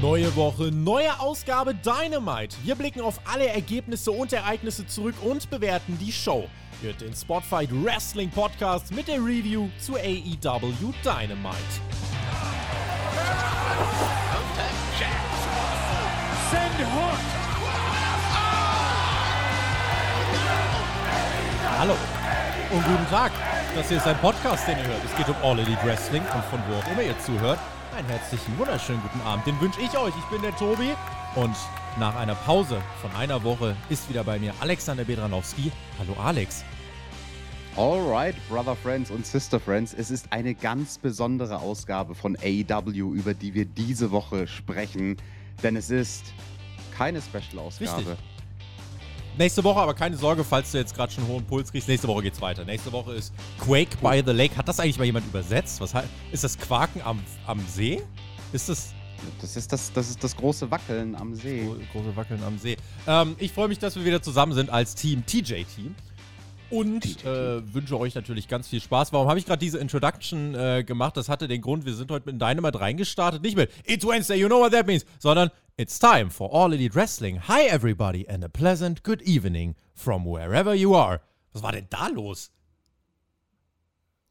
Neue Woche, neue Ausgabe Dynamite. Wir blicken auf alle Ergebnisse und Ereignisse zurück und bewerten die Show. Hört den Spotfight Wrestling Podcast mit der Review zu AEW Dynamite. Hallo und guten Tag. Das hier ist ein Podcast, den ihr hört. Es geht um All Elite Wrestling und von wo auch immer ihr zuhört. Einen herzlichen, wunderschönen guten Abend. Den wünsche ich euch. Ich bin der Tobi und nach einer Pause von einer Woche ist wieder bei mir Alexander Bedranowski. Hallo Alex. Alright, Brother Friends und Sister Friends, es ist eine ganz besondere Ausgabe von AEW, über die wir diese Woche sprechen, denn es ist keine Special-Ausgabe. Nächste Woche, aber keine Sorge, falls du jetzt gerade schon hohen Puls kriegst. Nächste Woche geht's weiter. Nächste Woche ist Quake by the Lake. Hat das eigentlich mal jemand übersetzt? Was ist das Quaken am, am See? Ist das. Das ist das, das ist das große Wackeln am See. Gro große Wackeln am See. Ähm, ich freue mich, dass wir wieder zusammen sind als Team TJ-Team. Und äh, wünsche euch natürlich ganz viel Spaß. Warum habe ich gerade diese Introduction äh, gemacht? Das hatte den Grund, wir sind heute mit Dynamite reingestartet. Nicht mit It's Wednesday, you know what that means, sondern It's time for All Elite Wrestling. Hi everybody and a pleasant good evening from wherever you are. Was war denn da los?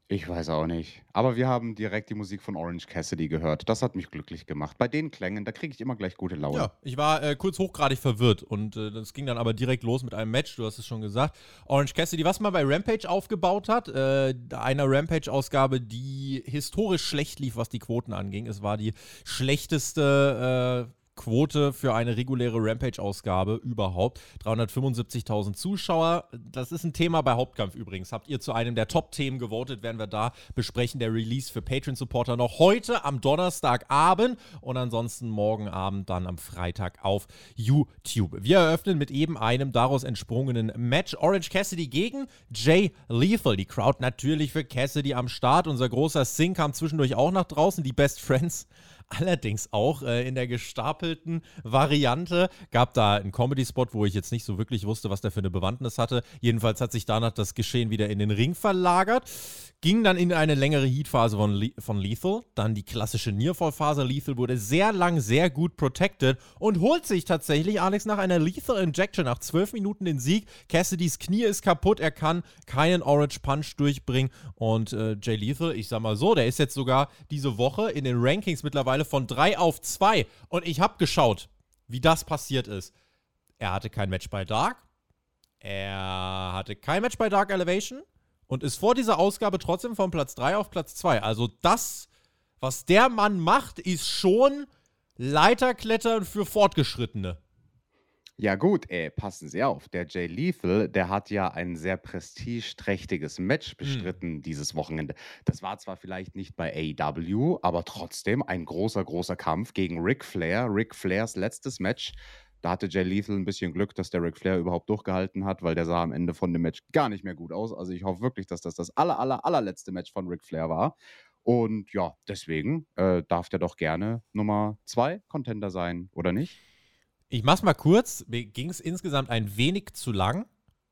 Ich weiß auch nicht. Aber wir haben direkt die Musik von Orange Cassidy gehört. Das hat mich glücklich gemacht. Bei den Klängen, da kriege ich immer gleich gute Laune. Ja, ich war äh, kurz hochgradig verwirrt und äh, das ging dann aber direkt los mit einem Match, du hast es schon gesagt. Orange Cassidy, was man bei Rampage aufgebaut hat, äh, einer Rampage-Ausgabe, die historisch schlecht lief, was die Quoten anging. Es war die schlechteste äh, Quote für eine reguläre Rampage-Ausgabe überhaupt. 375.000 Zuschauer. Das ist ein Thema bei Hauptkampf übrigens. Habt ihr zu einem der Top-Themen gewotet, werden wir da besprechen. Der Release für Patreon-Supporter noch heute am Donnerstagabend und ansonsten morgen Abend dann am Freitag auf YouTube. Wir eröffnen mit eben einem daraus entsprungenen Match. Orange Cassidy gegen Jay Lethal. Die Crowd natürlich für Cassidy am Start. Unser großer Sing kam zwischendurch auch nach draußen. Die Best Friends Allerdings auch äh, in der gestapelten Variante gab da einen Comedy-Spot, wo ich jetzt nicht so wirklich wusste, was der für eine Bewandtnis hatte. Jedenfalls hat sich danach das Geschehen wieder in den Ring verlagert. Ging dann in eine längere Heatphase von, Le von Lethal, dann die klassische Nearfall-Phase. Lethal wurde sehr lang, sehr gut protected und holt sich tatsächlich, Alex, nach einer Lethal Injection nach zwölf Minuten den Sieg. Cassidys Knie ist kaputt, er kann keinen Orange Punch durchbringen und äh, Jay Lethal, ich sag mal so, der ist jetzt sogar diese Woche in den Rankings mittlerweile von drei auf zwei und ich habe geschaut, wie das passiert ist. Er hatte kein Match bei Dark, er hatte kein Match bei Dark Elevation und ist vor dieser Ausgabe trotzdem von Platz 3 auf Platz 2. Also das, was der Mann macht, ist schon Leiterklettern für Fortgeschrittene. Ja gut, ey, passen Sie auf. Der Jay Lethal, der hat ja ein sehr prestigeträchtiges Match bestritten hm. dieses Wochenende. Das war zwar vielleicht nicht bei AEW, aber trotzdem ein großer, großer Kampf gegen Ric Flair. Ric Flairs letztes Match da hatte Jay Lethal ein bisschen Glück, dass der Ric Flair überhaupt durchgehalten hat, weil der sah am Ende von dem Match gar nicht mehr gut aus. Also ich hoffe wirklich, dass das das aller, aller, allerletzte Match von Ric Flair war. Und ja, deswegen äh, darf der doch gerne Nummer zwei Contender sein, oder nicht? Ich mach's mal kurz. Mir ging es insgesamt ein wenig zu lang.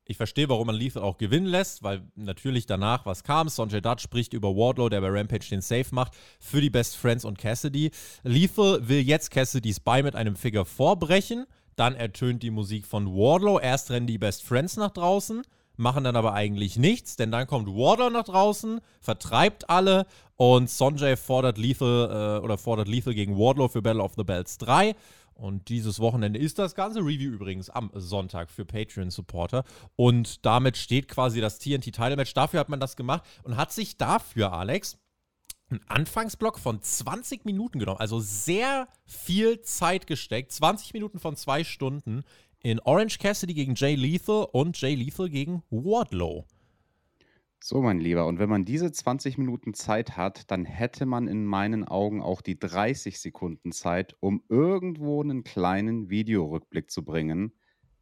Ich verstehe, warum man Lethal auch gewinnen lässt, weil natürlich danach was kam. Sonjay Dutt spricht über Wardlow, der bei Rampage den Safe macht, für die Best Friends und Cassidy. Lethal will jetzt Cassidys Bein mit einem Figure vorbrechen. Dann ertönt die Musik von Wardlow. Erst rennen die Best Friends nach draußen, machen dann aber eigentlich nichts, denn dann kommt Wardlow nach draußen, vertreibt alle und Sonjay fordert Lethal äh, oder fordert Lethal gegen Wardlow für Battle of the Bells 3. Und dieses Wochenende ist das ganze Review übrigens am Sonntag für Patreon-Supporter. Und damit steht quasi das TNT-Title-Match. Dafür hat man das gemacht und hat sich dafür, Alex, einen Anfangsblock von 20 Minuten genommen. Also sehr viel Zeit gesteckt. 20 Minuten von zwei Stunden in Orange Cassidy gegen Jay Lethal und Jay Lethal gegen Wardlow. So, mein Lieber, und wenn man diese 20 Minuten Zeit hat, dann hätte man in meinen Augen auch die 30 Sekunden Zeit, um irgendwo einen kleinen Videorückblick zu bringen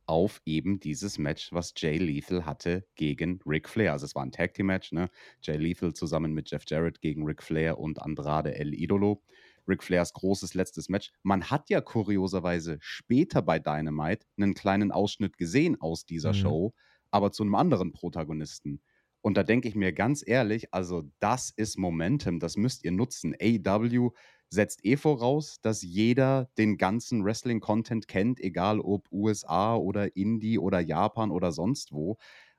auf eben dieses Match, was Jay Lethal hatte gegen Ric Flair. Also es war ein Tag Team Match, ne? Jay Lethal zusammen mit Jeff Jarrett gegen Ric Flair und Andrade El Idolo. Ric Flairs großes letztes Match. Man hat ja kurioserweise später bei Dynamite einen kleinen Ausschnitt gesehen aus dieser mhm. Show, aber zu einem anderen Protagonisten. Und da denke ich mir ganz ehrlich, also das ist Momentum, das müsst ihr nutzen. AEW setzt eh voraus, dass jeder den ganzen Wrestling-Content kennt, egal ob USA oder Indie oder Japan oder sonst wo.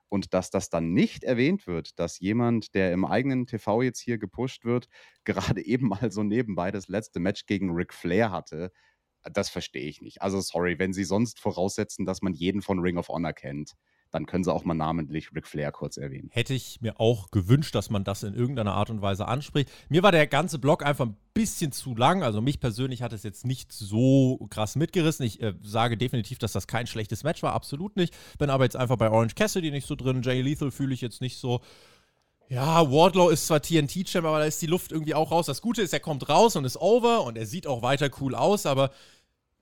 Und dass das dann nicht erwähnt wird, dass jemand, der im eigenen TV jetzt hier gepusht wird, gerade eben mal so nebenbei das letzte Match gegen Ric Flair hatte, das verstehe ich nicht. Also sorry, wenn sie sonst voraussetzen, dass man jeden von Ring of Honor kennt, dann können sie auch mal namentlich Ric Flair kurz erwähnen. Hätte ich mir auch gewünscht, dass man das in irgendeiner Art und Weise anspricht. Mir war der ganze Blog einfach ein bisschen zu lang. Also mich persönlich hat es jetzt nicht so krass mitgerissen. Ich äh, sage definitiv, dass das kein schlechtes Match war, absolut nicht. Bin aber jetzt einfach bei Orange Cassidy nicht so drin. Jay Lethal fühle ich jetzt nicht so. Ja, Wardlow ist zwar TNT-Champ, aber da ist die Luft irgendwie auch raus. Das Gute ist, er kommt raus und ist over und er sieht auch weiter cool aus, aber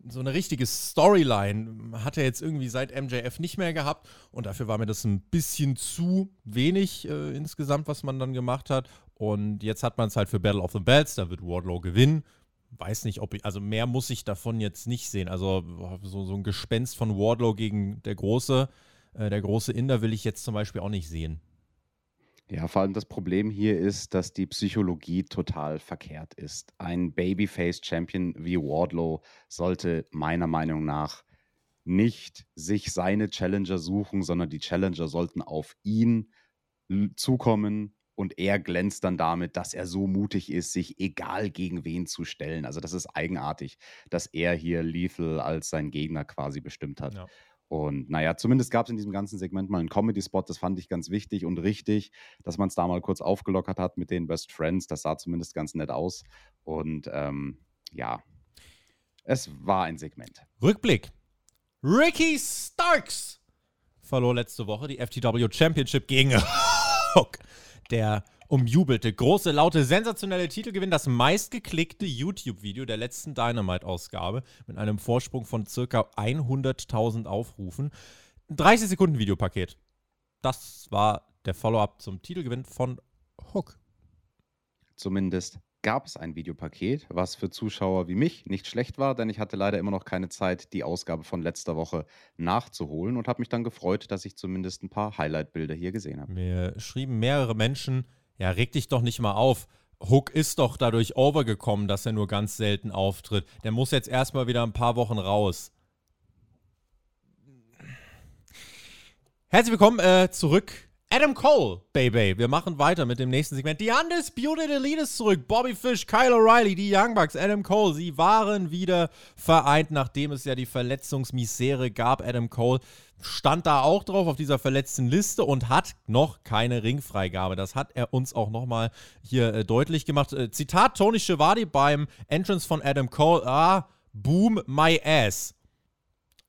so eine richtige Storyline hat er jetzt irgendwie seit MJF nicht mehr gehabt und dafür war mir das ein bisschen zu wenig äh, insgesamt, was man dann gemacht hat. Und jetzt hat man es halt für Battle of the Belts, da wird Wardlow gewinnen. Weiß nicht, ob ich, also mehr muss ich davon jetzt nicht sehen. Also so, so ein Gespenst von Wardlow gegen der große, äh, der große Inder will ich jetzt zum Beispiel auch nicht sehen. Ja, vor allem das Problem hier ist, dass die Psychologie total verkehrt ist. Ein Babyface-Champion wie Wardlow sollte meiner Meinung nach nicht sich seine Challenger suchen, sondern die Challenger sollten auf ihn zukommen und er glänzt dann damit, dass er so mutig ist, sich egal gegen wen zu stellen. Also das ist eigenartig, dass er hier Lethal als sein Gegner quasi bestimmt hat. Ja. Und naja, zumindest gab es in diesem ganzen Segment mal einen Comedy-Spot, das fand ich ganz wichtig und richtig, dass man es da mal kurz aufgelockert hat mit den Best Friends. Das sah zumindest ganz nett aus. Und ähm, ja, es war ein Segment. Rückblick. Ricky Starks verlor letzte Woche die FTW Championship gegen Hook. Der umjubelte, große, laute, sensationelle Titelgewinn, das meistgeklickte YouTube-Video der letzten Dynamite-Ausgabe mit einem Vorsprung von circa 100.000 Aufrufen. 30 Sekunden Videopaket. Das war der Follow-up zum Titelgewinn von Hook. Zumindest gab es ein Videopaket, was für Zuschauer wie mich nicht schlecht war, denn ich hatte leider immer noch keine Zeit, die Ausgabe von letzter Woche nachzuholen und habe mich dann gefreut, dass ich zumindest ein paar Highlight-Bilder hier gesehen habe. Mir schrieben mehrere Menschen, ja, reg dich doch nicht mal auf. Hook ist doch dadurch overgekommen, dass er nur ganz selten auftritt. Der muss jetzt erstmal wieder ein paar Wochen raus. Herzlich willkommen äh, zurück. Adam Cole, Baby. Wir machen weiter mit dem nächsten Segment. Die Undisputed Elite ist zurück. Bobby Fish, Kyle O'Reilly, die Young Bucks, Adam Cole. Sie waren wieder vereint, nachdem es ja die Verletzungsmisere gab. Adam Cole stand da auch drauf auf dieser verletzten Liste und hat noch keine Ringfreigabe. Das hat er uns auch nochmal hier äh, deutlich gemacht. Äh, Zitat Tony Schiavone beim Entrance von Adam Cole. Ah, boom my ass.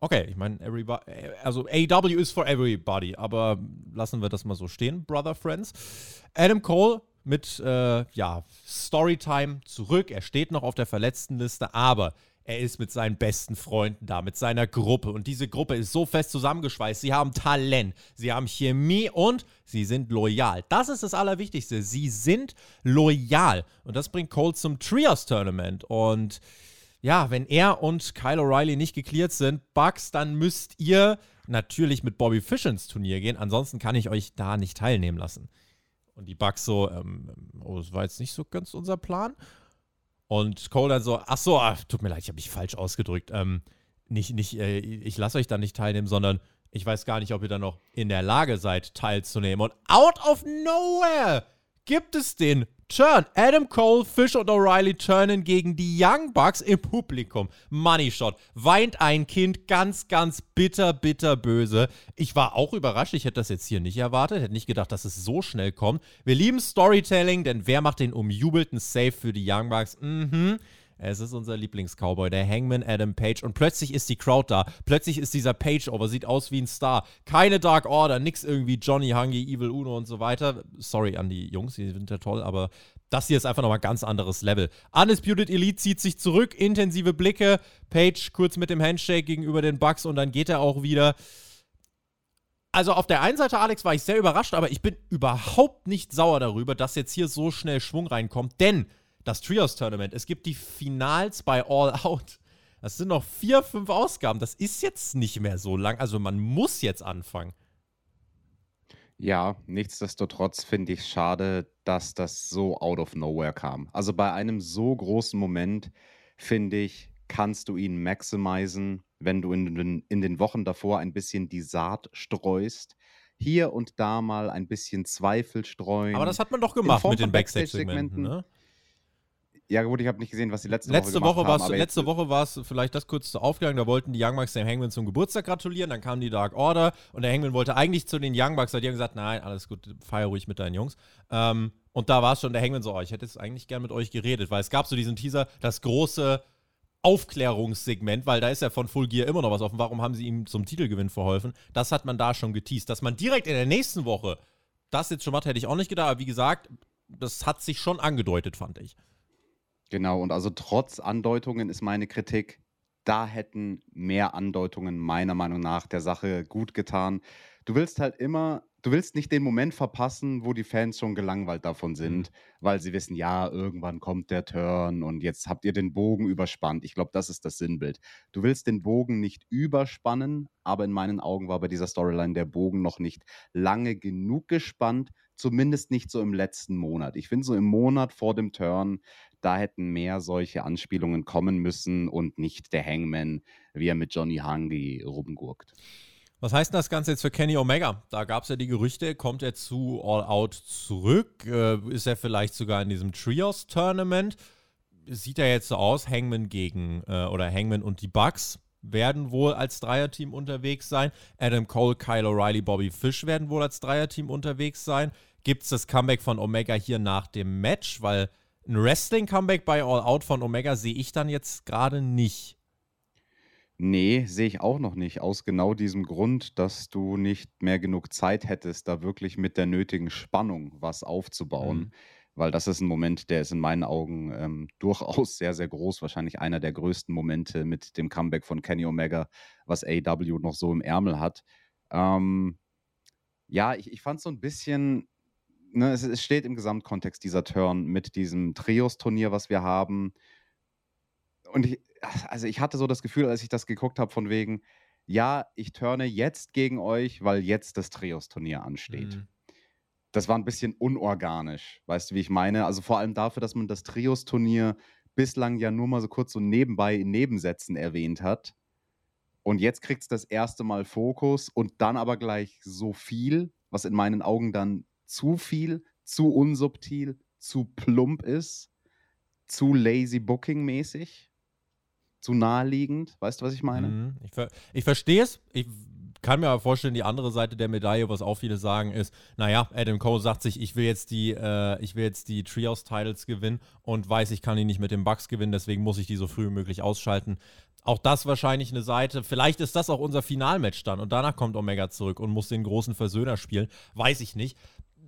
Okay, ich meine, äh, also AW ist for everybody, aber lassen wir das mal so stehen, Brother Friends. Adam Cole mit, äh, ja, Storytime zurück. Er steht noch auf der Verletztenliste, aber er ist mit seinen besten Freunden da, mit seiner Gruppe. Und diese Gruppe ist so fest zusammengeschweißt. Sie haben Talent, sie haben Chemie und sie sind loyal. Das ist das Allerwichtigste. Sie sind loyal. Und das bringt Cole zum Trios-Tournament. Und ja, wenn er und Kyle O'Reilly nicht geklärt sind, Bugs, dann müsst ihr natürlich mit Bobby Fish ins Turnier gehen. Ansonsten kann ich euch da nicht teilnehmen lassen. Und die Bugs so, ähm, oh, das war jetzt nicht so ganz unser Plan. Und Cole dann so, ach so, ach, tut mir leid, ich habe mich falsch ausgedrückt. Ähm, nicht, nicht, äh, ich lasse euch da nicht teilnehmen, sondern ich weiß gar nicht, ob ihr da noch in der Lage seid, teilzunehmen. Und out of nowhere gibt es den Turn. Adam Cole, Fish und O'Reilly turnen gegen die Young Bucks im Publikum. Money Shot. Weint ein Kind ganz, ganz bitter, bitter böse. Ich war auch überrascht. Ich hätte das jetzt hier nicht erwartet. Hätte nicht gedacht, dass es so schnell kommt. Wir lieben Storytelling, denn wer macht den umjubelten Save für die Young Bucks? Mhm. Es ist unser Lieblings-Cowboy, der Hangman Adam Page. Und plötzlich ist die Crowd da. Plötzlich ist dieser Page-Over, sieht aus wie ein Star. Keine Dark Order, nix irgendwie Johnny Hungy, Evil Uno und so weiter. Sorry an die Jungs, die sind ja toll, aber das hier ist einfach nochmal ein ganz anderes Level. Undisputed Elite zieht sich zurück, intensive Blicke. Page kurz mit dem Handshake gegenüber den Bucks und dann geht er auch wieder. Also auf der einen Seite, Alex, war ich sehr überrascht, aber ich bin überhaupt nicht sauer darüber, dass jetzt hier so schnell Schwung reinkommt, denn das Trios-Tournament. Es gibt die Finals bei All Out. Das sind noch vier, fünf Ausgaben. Das ist jetzt nicht mehr so lang. Also man muss jetzt anfangen. Ja, nichtsdestotrotz finde ich schade, dass das so out of nowhere kam. Also bei einem so großen Moment, finde ich, kannst du ihn maximizen, wenn du in den, in den Wochen davor ein bisschen die Saat streust. Hier und da mal ein bisschen Zweifel streuen. Aber das hat man doch gemacht mit den Backstage-Segmenten, ne? Ja, gut, ich habe nicht gesehen, was die letzte, letzte Woche Woche haben. Letzte Woche war es vielleicht das kurz zur Aufklärung. Da wollten die Young Bucks dem Hangman zum Geburtstag gratulieren. Dann kam die Dark Order und der Hangman wollte eigentlich zu den Young Bucks. Da die haben gesagt: Nein, alles gut, feier ruhig mit deinen Jungs. Ähm, und da war es schon der Hangman so: oh, Ich hätte jetzt eigentlich gern mit euch geredet, weil es gab so diesen Teaser, das große Aufklärungssegment, weil da ist ja von Full Gear immer noch was offen. Warum haben sie ihm zum Titelgewinn verholfen? Das hat man da schon geteased. Dass man direkt in der nächsten Woche das jetzt schon macht, hätte ich auch nicht gedacht. Aber wie gesagt, das hat sich schon angedeutet, fand ich. Genau, und also trotz Andeutungen ist meine Kritik, da hätten mehr Andeutungen meiner Meinung nach der Sache gut getan. Du willst halt immer du willst nicht den Moment verpassen, wo die Fans schon gelangweilt davon mhm. sind, weil sie wissen, ja, irgendwann kommt der Turn und jetzt habt ihr den Bogen überspannt. Ich glaube, das ist das Sinnbild. Du willst den Bogen nicht überspannen, aber in meinen Augen war bei dieser Storyline der Bogen noch nicht lange genug gespannt, zumindest nicht so im letzten Monat. Ich finde so im Monat vor dem Turn, da hätten mehr solche Anspielungen kommen müssen und nicht der Hangman, wie er mit Johnny Hangi rumgurkt. Was heißt denn das Ganze jetzt für Kenny Omega? Da gab es ja die Gerüchte, kommt er zu All Out zurück? Äh, ist er vielleicht sogar in diesem Trios-Tournament? Sieht er jetzt so aus, Hangman gegen, äh, oder Hangman und die Bucks werden wohl als Dreierteam unterwegs sein. Adam Cole, Kyle O'Reilly, Bobby Fish werden wohl als Dreierteam unterwegs sein. Gibt es das Comeback von Omega hier nach dem Match? Weil ein Wrestling-Comeback bei All Out von Omega sehe ich dann jetzt gerade nicht. Nee, sehe ich auch noch nicht, aus genau diesem Grund, dass du nicht mehr genug Zeit hättest, da wirklich mit der nötigen Spannung was aufzubauen. Mhm. Weil das ist ein Moment, der ist in meinen Augen ähm, durchaus sehr, sehr groß. Wahrscheinlich einer der größten Momente mit dem Comeback von Kenny Omega, was AW noch so im Ärmel hat. Ähm, ja, ich, ich fand so ein bisschen, ne, es, es steht im Gesamtkontext dieser Turn mit diesem Trios-Turnier, was wir haben. Und ich, also ich hatte so das Gefühl, als ich das geguckt habe, von wegen, ja, ich turne jetzt gegen euch, weil jetzt das Trios-Turnier ansteht. Mhm. Das war ein bisschen unorganisch, weißt du, wie ich meine? Also vor allem dafür, dass man das Trios-Turnier bislang ja nur mal so kurz so nebenbei in Nebensätzen erwähnt hat. Und jetzt kriegt es das erste Mal Fokus und dann aber gleich so viel, was in meinen Augen dann zu viel, zu unsubtil, zu plump ist, zu lazy booking mäßig zu naheliegend. Weißt du, was ich meine? Mhm. Ich, ver ich verstehe es. Ich kann mir aber vorstellen, die andere Seite der Medaille, was auch viele sagen, ist, naja, Adam Cole sagt sich, ich will jetzt die, äh, ich will jetzt die Trios-Titles gewinnen und weiß, ich kann die nicht mit den Bugs gewinnen, deswegen muss ich die so früh wie möglich ausschalten. Auch das wahrscheinlich eine Seite. Vielleicht ist das auch unser Finalmatch dann und danach kommt Omega zurück und muss den großen Versöhner spielen. Weiß ich nicht.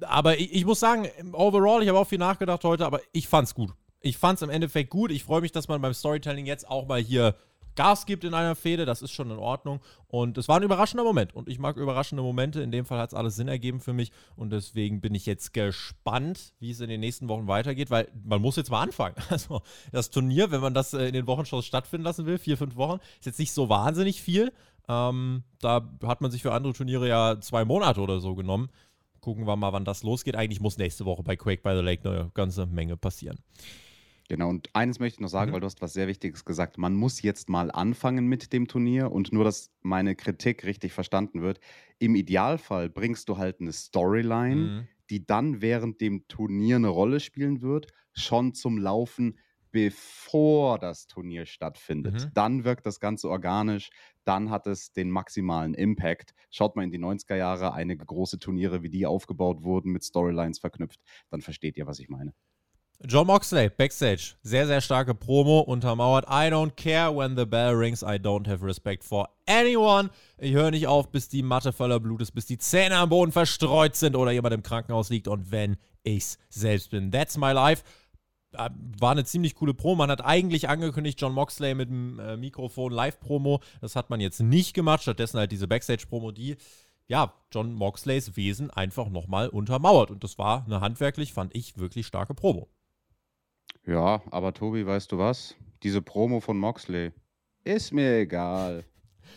Aber ich, ich muss sagen, overall, ich habe auch viel nachgedacht heute, aber ich fand's gut ich fand es im Endeffekt gut. Ich freue mich, dass man beim Storytelling jetzt auch mal hier Gas gibt in einer Fehde. Das ist schon in Ordnung. Und es war ein überraschender Moment. Und ich mag überraschende Momente. In dem Fall hat es alles Sinn ergeben für mich. Und deswegen bin ich jetzt gespannt, wie es in den nächsten Wochen weitergeht, weil man muss jetzt mal anfangen. Also das Turnier, wenn man das äh, in den Wochenshows stattfinden lassen will, vier, fünf Wochen, ist jetzt nicht so wahnsinnig viel. Ähm, da hat man sich für andere Turniere ja zwei Monate oder so genommen. Gucken wir mal, wann das losgeht. Eigentlich muss nächste Woche bei Quake by the Lake eine ganze Menge passieren. Genau, und eines möchte ich noch sagen, mhm. weil du hast was sehr Wichtiges gesagt. Man muss jetzt mal anfangen mit dem Turnier und nur, dass meine Kritik richtig verstanden wird. Im Idealfall bringst du halt eine Storyline, mhm. die dann während dem Turnier eine Rolle spielen wird, schon zum Laufen, bevor das Turnier stattfindet. Mhm. Dann wirkt das Ganze organisch, dann hat es den maximalen Impact. Schaut mal in die 90er Jahre, einige große Turniere, wie die aufgebaut wurden, mit Storylines verknüpft, dann versteht ihr, was ich meine. John Moxley, Backstage. Sehr, sehr starke Promo, untermauert. I don't care when the bell rings, I don't have respect for anyone. Ich höre nicht auf, bis die Matte voller Blut ist, bis die Zähne am Boden verstreut sind oder jemand im Krankenhaus liegt und wenn ich's selbst bin. That's my life. War eine ziemlich coole Promo. Man hat eigentlich angekündigt, John Moxley mit dem äh, Mikrofon Live-Promo. Das hat man jetzt nicht gemacht. Stattdessen halt diese Backstage-Promo, die ja, John Moxleys Wesen einfach nochmal untermauert. Und das war eine handwerklich, fand ich, wirklich starke Promo. Ja, aber Tobi, weißt du was? Diese Promo von Moxley ist mir egal.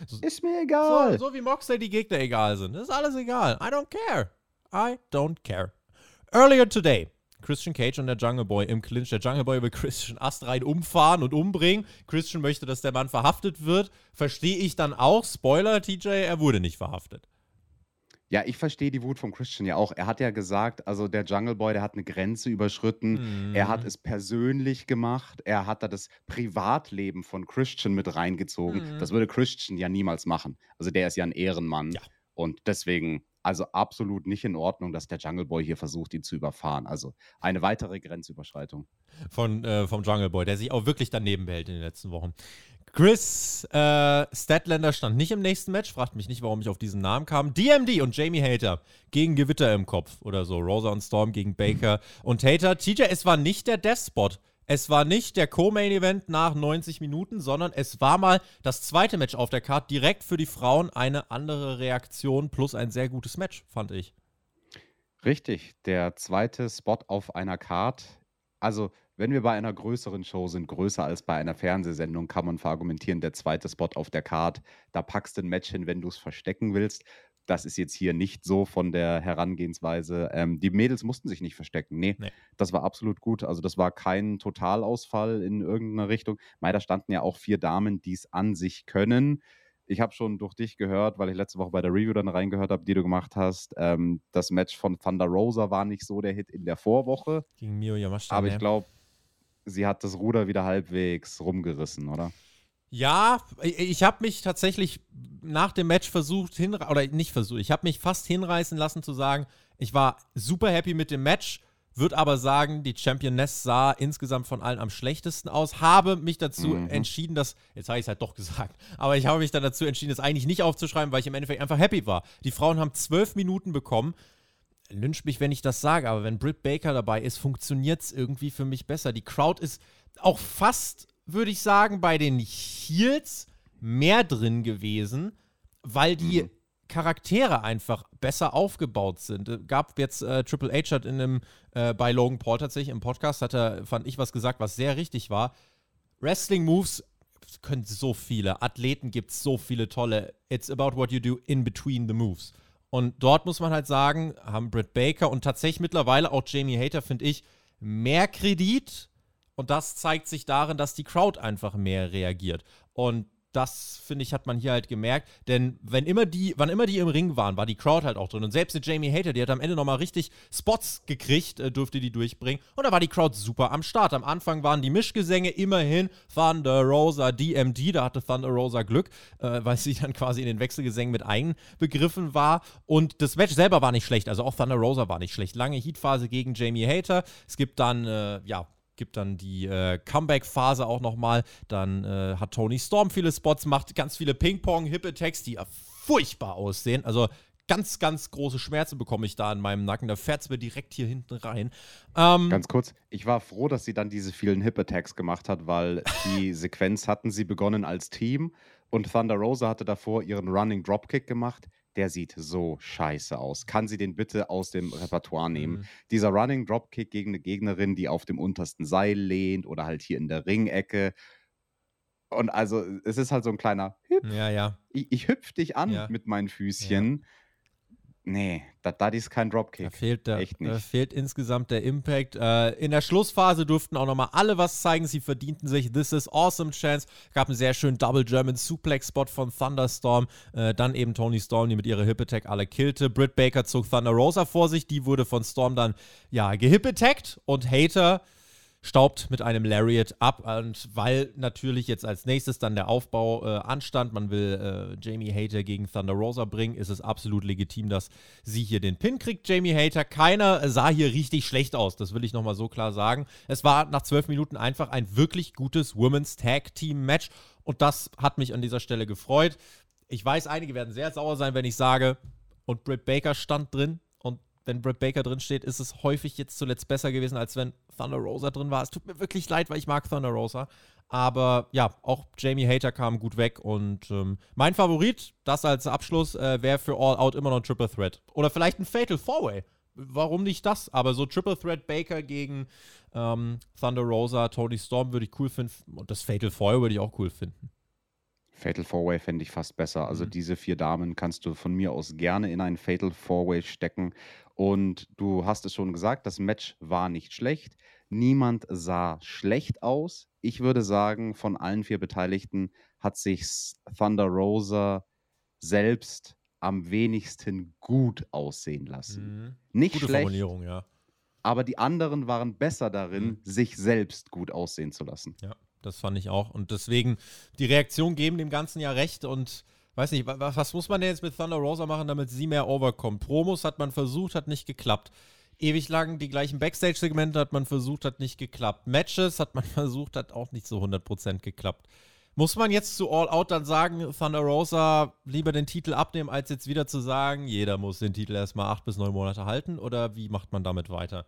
Ist mir egal. So, so wie Moxley die Gegner egal sind. Das ist alles egal. I don't care. I don't care. Earlier today, Christian Cage und der Jungle Boy im Clinch. Der Jungle Boy will Christian astrein umfahren und umbringen. Christian möchte, dass der Mann verhaftet wird. Verstehe ich dann auch. Spoiler, TJ, er wurde nicht verhaftet. Ja, ich verstehe die Wut von Christian ja auch. Er hat ja gesagt, also der Jungle Boy, der hat eine Grenze überschritten. Er hat Mhm. es persönlich gemacht. Er hat da das Privatleben von Christian mit reingezogen. Mhm. Das würde Christian ja niemals machen. Also der ist ja ein Ehrenmann. Ja. Und deswegen, also absolut nicht in Ordnung, dass der Jungle Boy hier versucht, ihn zu überfahren. Also eine weitere Grenzüberschreitung. Von, äh, vom Jungle Boy, der sich auch wirklich daneben behält in den letzten Wochen. Chris äh, Statlander stand nicht im nächsten Match, fragt mich nicht, warum ich auf diesen Namen kam. DMD und Jamie Hater gegen Gewitter im Kopf oder so. Rosa und Storm gegen Baker und Hater. TJ, es war nicht der Death Spot. Es war nicht der Co-Main-Event nach 90 Minuten, sondern es war mal das zweite Match auf der Card. Direkt für die Frauen eine andere Reaktion plus ein sehr gutes Match, fand ich. Richtig, der zweite Spot auf einer Card. Also, wenn wir bei einer größeren Show sind, größer als bei einer Fernsehsendung, kann man verargumentieren, der zweite Spot auf der Card, da packst du ein Match hin, wenn du es verstecken willst. Das ist jetzt hier nicht so von der Herangehensweise. Ähm, die Mädels mussten sich nicht verstecken. Nee, Nee. das war absolut gut. Also, das war kein Totalausfall in irgendeiner Richtung. Mei, da standen ja auch vier Damen, die es an sich können. Ich habe schon durch dich gehört, weil ich letzte Woche bei der Review dann reingehört habe, die du gemacht hast. Ähm, das Match von Thunder Rosa war nicht so der Hit in der Vorwoche, Gegen Mio Yamashita. aber ne? ich glaube, sie hat das Ruder wieder halbwegs rumgerissen, oder? Ja, ich, habe mich tatsächlich nach dem Match versucht, oder nicht versucht, ich habe mich fast hinreißen lassen zu sagen, ich war super happy mit dem Match, würde aber sagen, die Championess sah insgesamt von allen am schlechtesten aus, habe mich dazu Mhm. entschieden, dass, jetzt habe ich es halt doch gesagt, aber ich habe mich dann dazu entschieden, das eigentlich nicht aufzuschreiben, weil ich im Endeffekt einfach happy war. Die Frauen haben zwölf Minuten bekommen. Lynch mich, wenn ich das sage, aber wenn Britt Baker dabei ist, funktioniert es irgendwie für mich besser. Die Crowd ist auch fast, würde ich sagen, bei den Heels mehr drin gewesen, weil die Mhm. Charaktere einfach besser aufgebaut sind. Äh, Gab jetzt äh, Triple H hat in einem, äh, bei Logan Paul tatsächlich im Podcast, hat er, fand ich, was gesagt, was sehr richtig war. Wrestling-Moves können so viele. Athleten gibt es so viele tolle. It's about what you do in between the moves. Und dort muss man halt sagen, haben Britt Baker und tatsächlich mittlerweile auch Jamie Hater, finde ich, mehr Kredit. Und das zeigt sich darin, dass die Crowd einfach mehr reagiert. Und das, finde ich, hat man hier halt gemerkt. Denn wenn immer die, wann immer die im Ring waren, war die Crowd halt auch drin. Und selbst eine Jamie Hater, die hat am Ende nochmal richtig Spots gekriegt, äh, durfte die durchbringen. Und da war die Crowd super am Start. Am Anfang waren die Mischgesänge immerhin Thunder Rosa DMD. Da hatte Thunder Rosa Glück, äh, weil sie dann quasi in den Wechselgesängen mit einbegriffen war. Und das Match selber war nicht schlecht. Also auch Thunder Rosa war nicht schlecht. Lange Heatphase gegen Jamie Hater. Es gibt dann, äh, ja, gibt dann die äh, Comeback-Phase auch nochmal. Dann äh, hat Tony Storm viele Spots, macht ganz viele Ping-Pong-Hip-Attacks, die ja furchtbar aussehen. Also ganz, ganz große Schmerzen bekomme ich da in meinem Nacken. Da fährt es mir direkt hier hinten rein. Ähm, Ganz kurz, ich war froh, dass sie dann diese vielen Hip-Attacks gemacht hat, weil die Sequenz hatten sie begonnen als Team und Thunder Rosa hatte davor ihren Running Dropkick gemacht. Der sieht so scheiße aus. Kann sie den bitte aus dem Repertoire nehmen? Mhm. Dieser Running Dropkick gegen eine Gegnerin, die auf dem untersten Seil lehnt oder halt hier in der Ringecke. Und also, es ist halt so ein kleiner Hüpf. ja, ja. Ich, ich hüpf dich an Ja. mit meinen Füßchen. Nee, das das ist kein Da Dropkick. fehlt, der, Echt da nicht. fehlt insgesamt der Impact. Äh, in der Schlussphase durften auch nochmal alle was zeigen. Sie verdienten sich This is Awesome Chance. Gab einen sehr schönen Double German Suplex Spot von Thunderstorm. Äh, dann eben Tony Storm, die mit ihrer Hip Attack alle killte. Britt Baker zog Thunder Rosa vor sich. Die wurde von Storm dann ja gehip attackt und Hater staubt mit einem Lariat ab. Und weil natürlich jetzt als nächstes dann der Aufbau äh, anstand, man will äh, Jamie Hater gegen Thunder Rosa bringen, ist es absolut legitim, dass sie hier den Pin kriegt, Jamie Hater. Keiner sah hier richtig schlecht aus, das will ich nochmal so klar sagen. Es war nach zwölf Minuten einfach ein wirklich gutes Women's Tag Team Match und das hat mich an dieser Stelle gefreut. Ich weiß, einige werden sehr sauer sein, wenn ich sage, und Britt Baker stand drin. Und wenn Britt Baker drin steht, ist es häufig jetzt zuletzt besser gewesen, als wenn Thunder Rosa drin war. Es tut mir wirklich leid, weil ich mag Thunder Rosa. Aber ja, auch Jamie Hater kam gut weg. Und ähm, mein Favorit, das als Abschluss, äh, wäre für All Out immer noch ein Triple Threat. Oder vielleicht ein Fatal Four-Way. Warum nicht das? Aber so Triple Threat Baker gegen ähm, Thunder Rosa, Tony Storm würde ich cool finden. Und das Fatal Four würde ich auch cool finden. Fatal Four-Way fände ich fast besser. Also Mhm. diese vier Damen kannst du von mir aus gerne in ein Fatal Four-Way stecken. Und du hast es schon gesagt, das Match war nicht schlecht. Niemand sah schlecht aus. Ich würde sagen, von allen vier Beteiligten hat sich Thunder Rosa selbst am wenigsten gut aussehen lassen. Mhm. Nicht Gute schlecht, Formulierung, ja. aber die anderen waren besser darin, Mhm. sich selbst gut aussehen zu lassen. Ja, das fand ich auch. Und deswegen, die Reaktionen geben dem Ganzen ja recht und weiß nicht, wa- was muss man denn jetzt mit Thunder Rosa machen, damit sie mehr overkommt? Promos hat man versucht, hat nicht geklappt. Ewig lang die gleichen Backstage-Segmente hat man versucht, hat nicht geklappt. Matches hat man versucht, hat auch nicht so 100% geklappt. Muss man jetzt zu All Out dann sagen, Thunder Rosa lieber den Titel abnehmen, als jetzt wieder zu sagen, jeder muss den Titel erstmal acht bis neun Monate halten? Oder wie macht man damit weiter?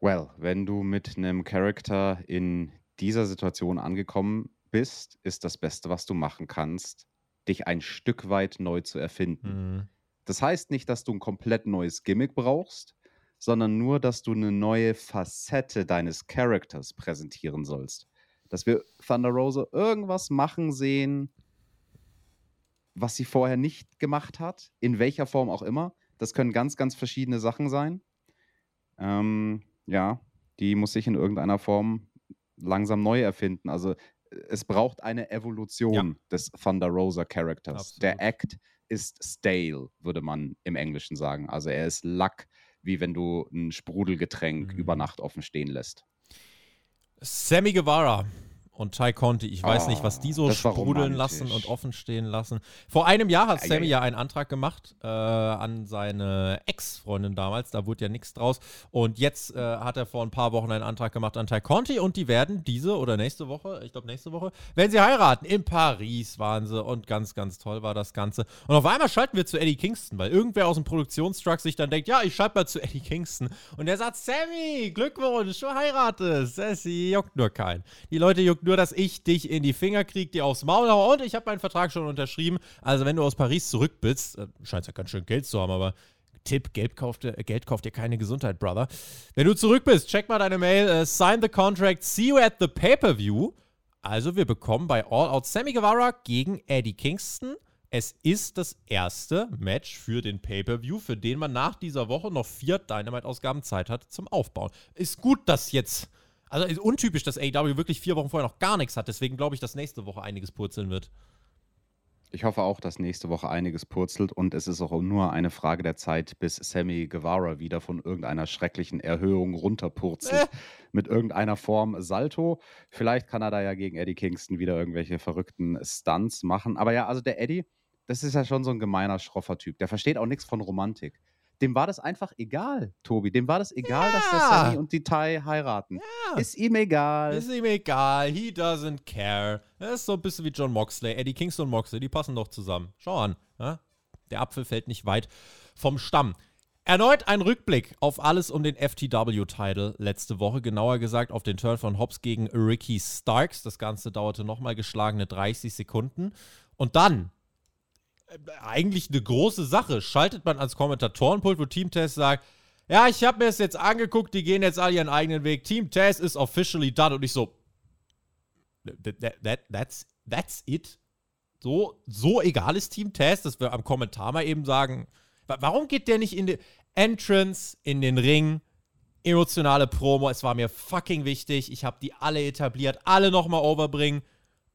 Well, wenn du mit einem Charakter in dieser Situation angekommen bist, ist das Beste, was du machen kannst, dich ein Stück weit neu zu erfinden. Mhm. Das heißt nicht, dass du ein komplett neues Gimmick brauchst, sondern nur, dass du eine neue Facette deines Charakters präsentieren sollst. Dass wir Thunder Rosa irgendwas machen sehen, was sie vorher nicht gemacht hat, in welcher Form auch immer. Das können ganz, ganz verschiedene Sachen sein. Ähm, ja, die muss sich in irgendeiner Form langsam neu erfinden. Also es braucht eine Evolution des Thunder Rosa Charakters. Der. Act ist stale, würde man im Englischen sagen. Also er ist Lack, wie wenn du ein Sprudelgetränk Mhm. über Nacht offen stehen lässt. Sammy Guevara und Ty Conti. Ich weiß nicht, was die so Ah, sprudeln lassen und offen stehen lassen. Vor einem Jahr hat Sammy ei. ja einen Antrag gemacht äh, an seine Ex-Freundin damals. Da wurde ja nichts draus. Und jetzt äh, hat er vor ein paar Wochen einen Antrag gemacht an Ty Conti und die werden diese oder nächste Woche, ich glaube nächste Woche, werden sie heiraten. In Paris waren sie und ganz, ganz toll war das Ganze. Und auf einmal schalten wir zu Eddie Kingston, weil irgendwer aus dem Produktionstruck sich dann denkt, ja, ich schalte mal zu Eddie Kingston. Und der sagt, Sammy, Glückwunsch, du heiratest. Das juckt nur keinen. Die Leute juckt nur, dass ich dich in die Finger kriege, dir aufs Maul haue und ich habe meinen Vertrag schon unterschrieben. Also wenn du aus Paris zurück bist, äh, scheint ja ganz schön Geld zu haben, aber Tipp, Geld kauft, dir- äh, Geld kauft dir keine Gesundheit, Brother. Wenn du zurück bist, check mal deine Mail, äh, sign the contract, see you at the pay-per-view. Also wir bekommen bei All Out Sammy Guevara gegen Eddie Kingston. Es ist das erste Match für den Pay-Per-View, für den man nach dieser Woche noch vier Dynamite-Ausgaben Zeit hat zum Aufbauen. Ist gut, dass jetzt, also ist untypisch, dass AEW wirklich vier Wochen vorher noch gar nichts hat. Deswegen glaube ich, dass nächste Woche einiges purzeln wird. Ich hoffe auch, dass nächste Woche einiges purzelt und es ist auch nur eine Frage der Zeit, bis Sammy Guevara wieder von irgendeiner schrecklichen Erhöhung runterpurzelt. Äh. Mit irgendeiner Form Salto. Vielleicht kann er da ja gegen Eddie Kingston wieder irgendwelche verrückten Stunts machen. Aber ja, also der Eddie, das ist ja schon so ein gemeiner, schroffer Typ. Der versteht auch nichts von Romantik. Dem war das einfach egal, Tobi. Dem war das egal, dass der Ja. Sammy und die Tai heiraten. Ja. Ist ihm egal. Ist ihm egal, he doesn't care. Das ist so ein bisschen wie John Moxley. Eddie Kingston und Moxley, die passen doch zusammen. Schau an. Ja? Der Apfel fällt nicht weit vom Stamm. Erneut ein Rückblick auf alles um den FTW-Title letzte Woche. Genauer gesagt auf den Turn von Hobbs gegen Ricky Starks. Das Ganze dauerte nochmal geschlagene 30 Sekunden. Und dann, eigentlich eine große Sache, schaltet man ans Kommentatorenpult, wo Team Test sagt, ja, ich habe mir es jetzt angeguckt, die gehen jetzt alle ihren eigenen Weg. Team Taz is officially done. Und ich so, that, that, that, that's, that's it? So, so egal ist Team Taz, dass wir am Kommentar mal eben sagen, wa- warum geht der nicht in die Entrance, in den Ring, emotionale Promo, es war mir fucking wichtig, ich habe die alle etabliert, alle nochmal overbringen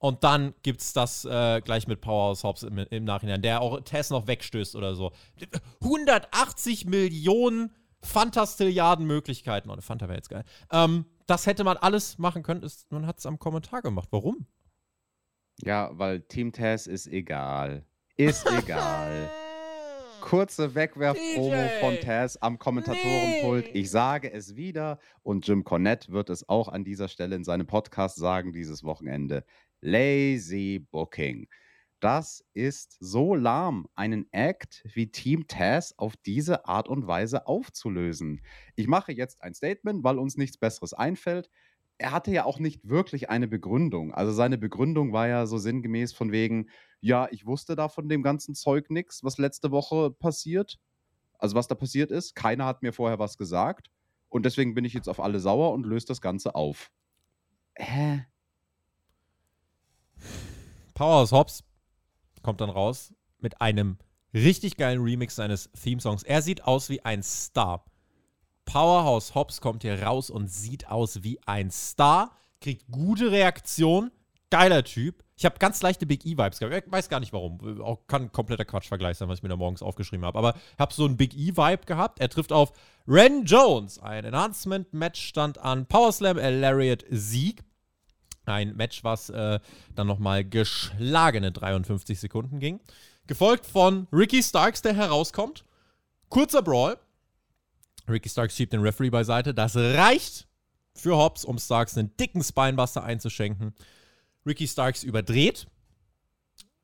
und dann gibt's das äh, gleich mit Powerhouse Hobbs im, im Nachhinein, der auch Tess noch wegstößt oder so. 180 Millionen Fantastilliarden Möglichkeiten. Oh, eine Fanta wäre jetzt geil. Ähm, das hätte man alles machen können. Ist, man hat es am Kommentar gemacht. Warum? Ja, weil Team Taz ist egal. Ist egal. Kurze Wegwerf-Promo von Taz am Kommentatorenpult. Nee. Ich sage es wieder und Jim Cornette wird es auch an dieser Stelle in seinem Podcast sagen dieses Wochenende. Lazy Booking. Das ist so lahm, einen Act wie Team Taz auf diese Art und Weise aufzulösen. Ich mache jetzt ein Statement, weil uns nichts Besseres einfällt. Er hatte ja auch nicht wirklich eine Begründung. Also seine Begründung war ja so sinngemäß von wegen, ja, ich wusste da von dem ganzen Zeug nichts, was letzte Woche passiert. Also was da passiert ist. Keiner hat mir vorher was gesagt. Und deswegen bin ich jetzt auf alle sauer und löse das Ganze auf. Hä? Powerhouse Hobbs kommt dann raus mit einem richtig geilen Remix seines Theme-Songs. Er sieht aus wie ein Star. Powerhouse Hobbs kommt hier raus und sieht aus wie ein Star, kriegt gute Reaktion, geiler Typ. Ich habe ganz leichte Big E-Vibes gehabt. Ich weiß gar nicht warum. Auch kann ein kompletter Quatschvergleich sein, was ich mir da morgens aufgeschrieben habe. Aber ich habe so einen Big E-Vibe gehabt. Er trifft auf Ren Jones. Ein Enhancement-Match stand an Powerslam, Lariat Sieg. Ein Match, was äh, dann nochmal geschlagene 53 Sekunden ging. Gefolgt von Ricky Starks, der herauskommt. Kurzer Brawl. Ricky Starks schiebt den Referee beiseite. Das reicht für Hobbs, um Starks einen dicken Spinebuster einzuschenken. Ricky Starks überdreht.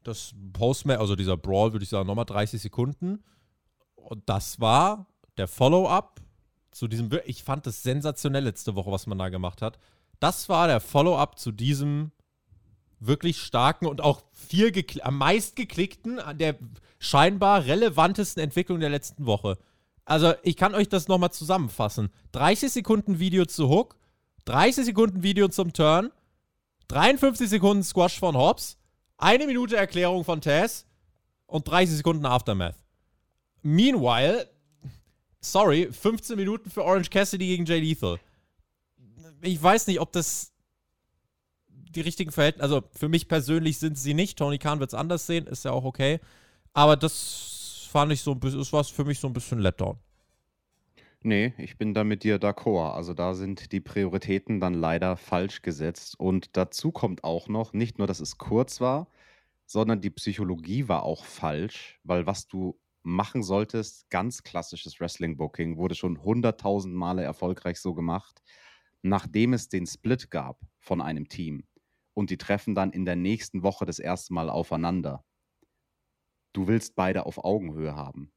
Das Postmatch, also dieser Brawl, würde ich sagen, nochmal 30 Sekunden. Und das war der Follow-up zu diesem. Ich fand das sensationell letzte Woche, was man da gemacht hat. Das war der Follow-up zu diesem wirklich starken und auch viel am meist geklickten, der scheinbar relevantesten Entwicklung der letzten Woche. Also, ich kann euch das nochmal zusammenfassen. 30 Sekunden Video zu Hook, 30 Sekunden Video zum Turn, 53 Sekunden Squash von Hobbs, eine Minute Erklärung von Taz und 30 Sekunden Aftermath. Meanwhile, sorry, 15 Minuten für Orange Cassidy gegen Jay Lethal. Ich weiß nicht, ob das die richtigen Verhältnisse, also für mich persönlich sind sie nicht. Tony Khan wird es anders sehen, ist ja auch okay. Aber das fand ich so ein bisschen, das war für mich so ein bisschen Letdown. Nee, ich bin da mit dir d'accord. Also da sind die Prioritäten dann leider falsch gesetzt. Und dazu kommt auch noch, nicht nur, dass es kurz war, sondern die Psychologie war auch falsch, weil was du machen solltest, ganz klassisches Wrestling-Booking, wurde schon hunderttausend Male erfolgreich so gemacht, nachdem es den Split gab von einem Team und die treffen dann in der nächsten Woche das erste Mal aufeinander. Du willst beide auf Augenhöhe haben.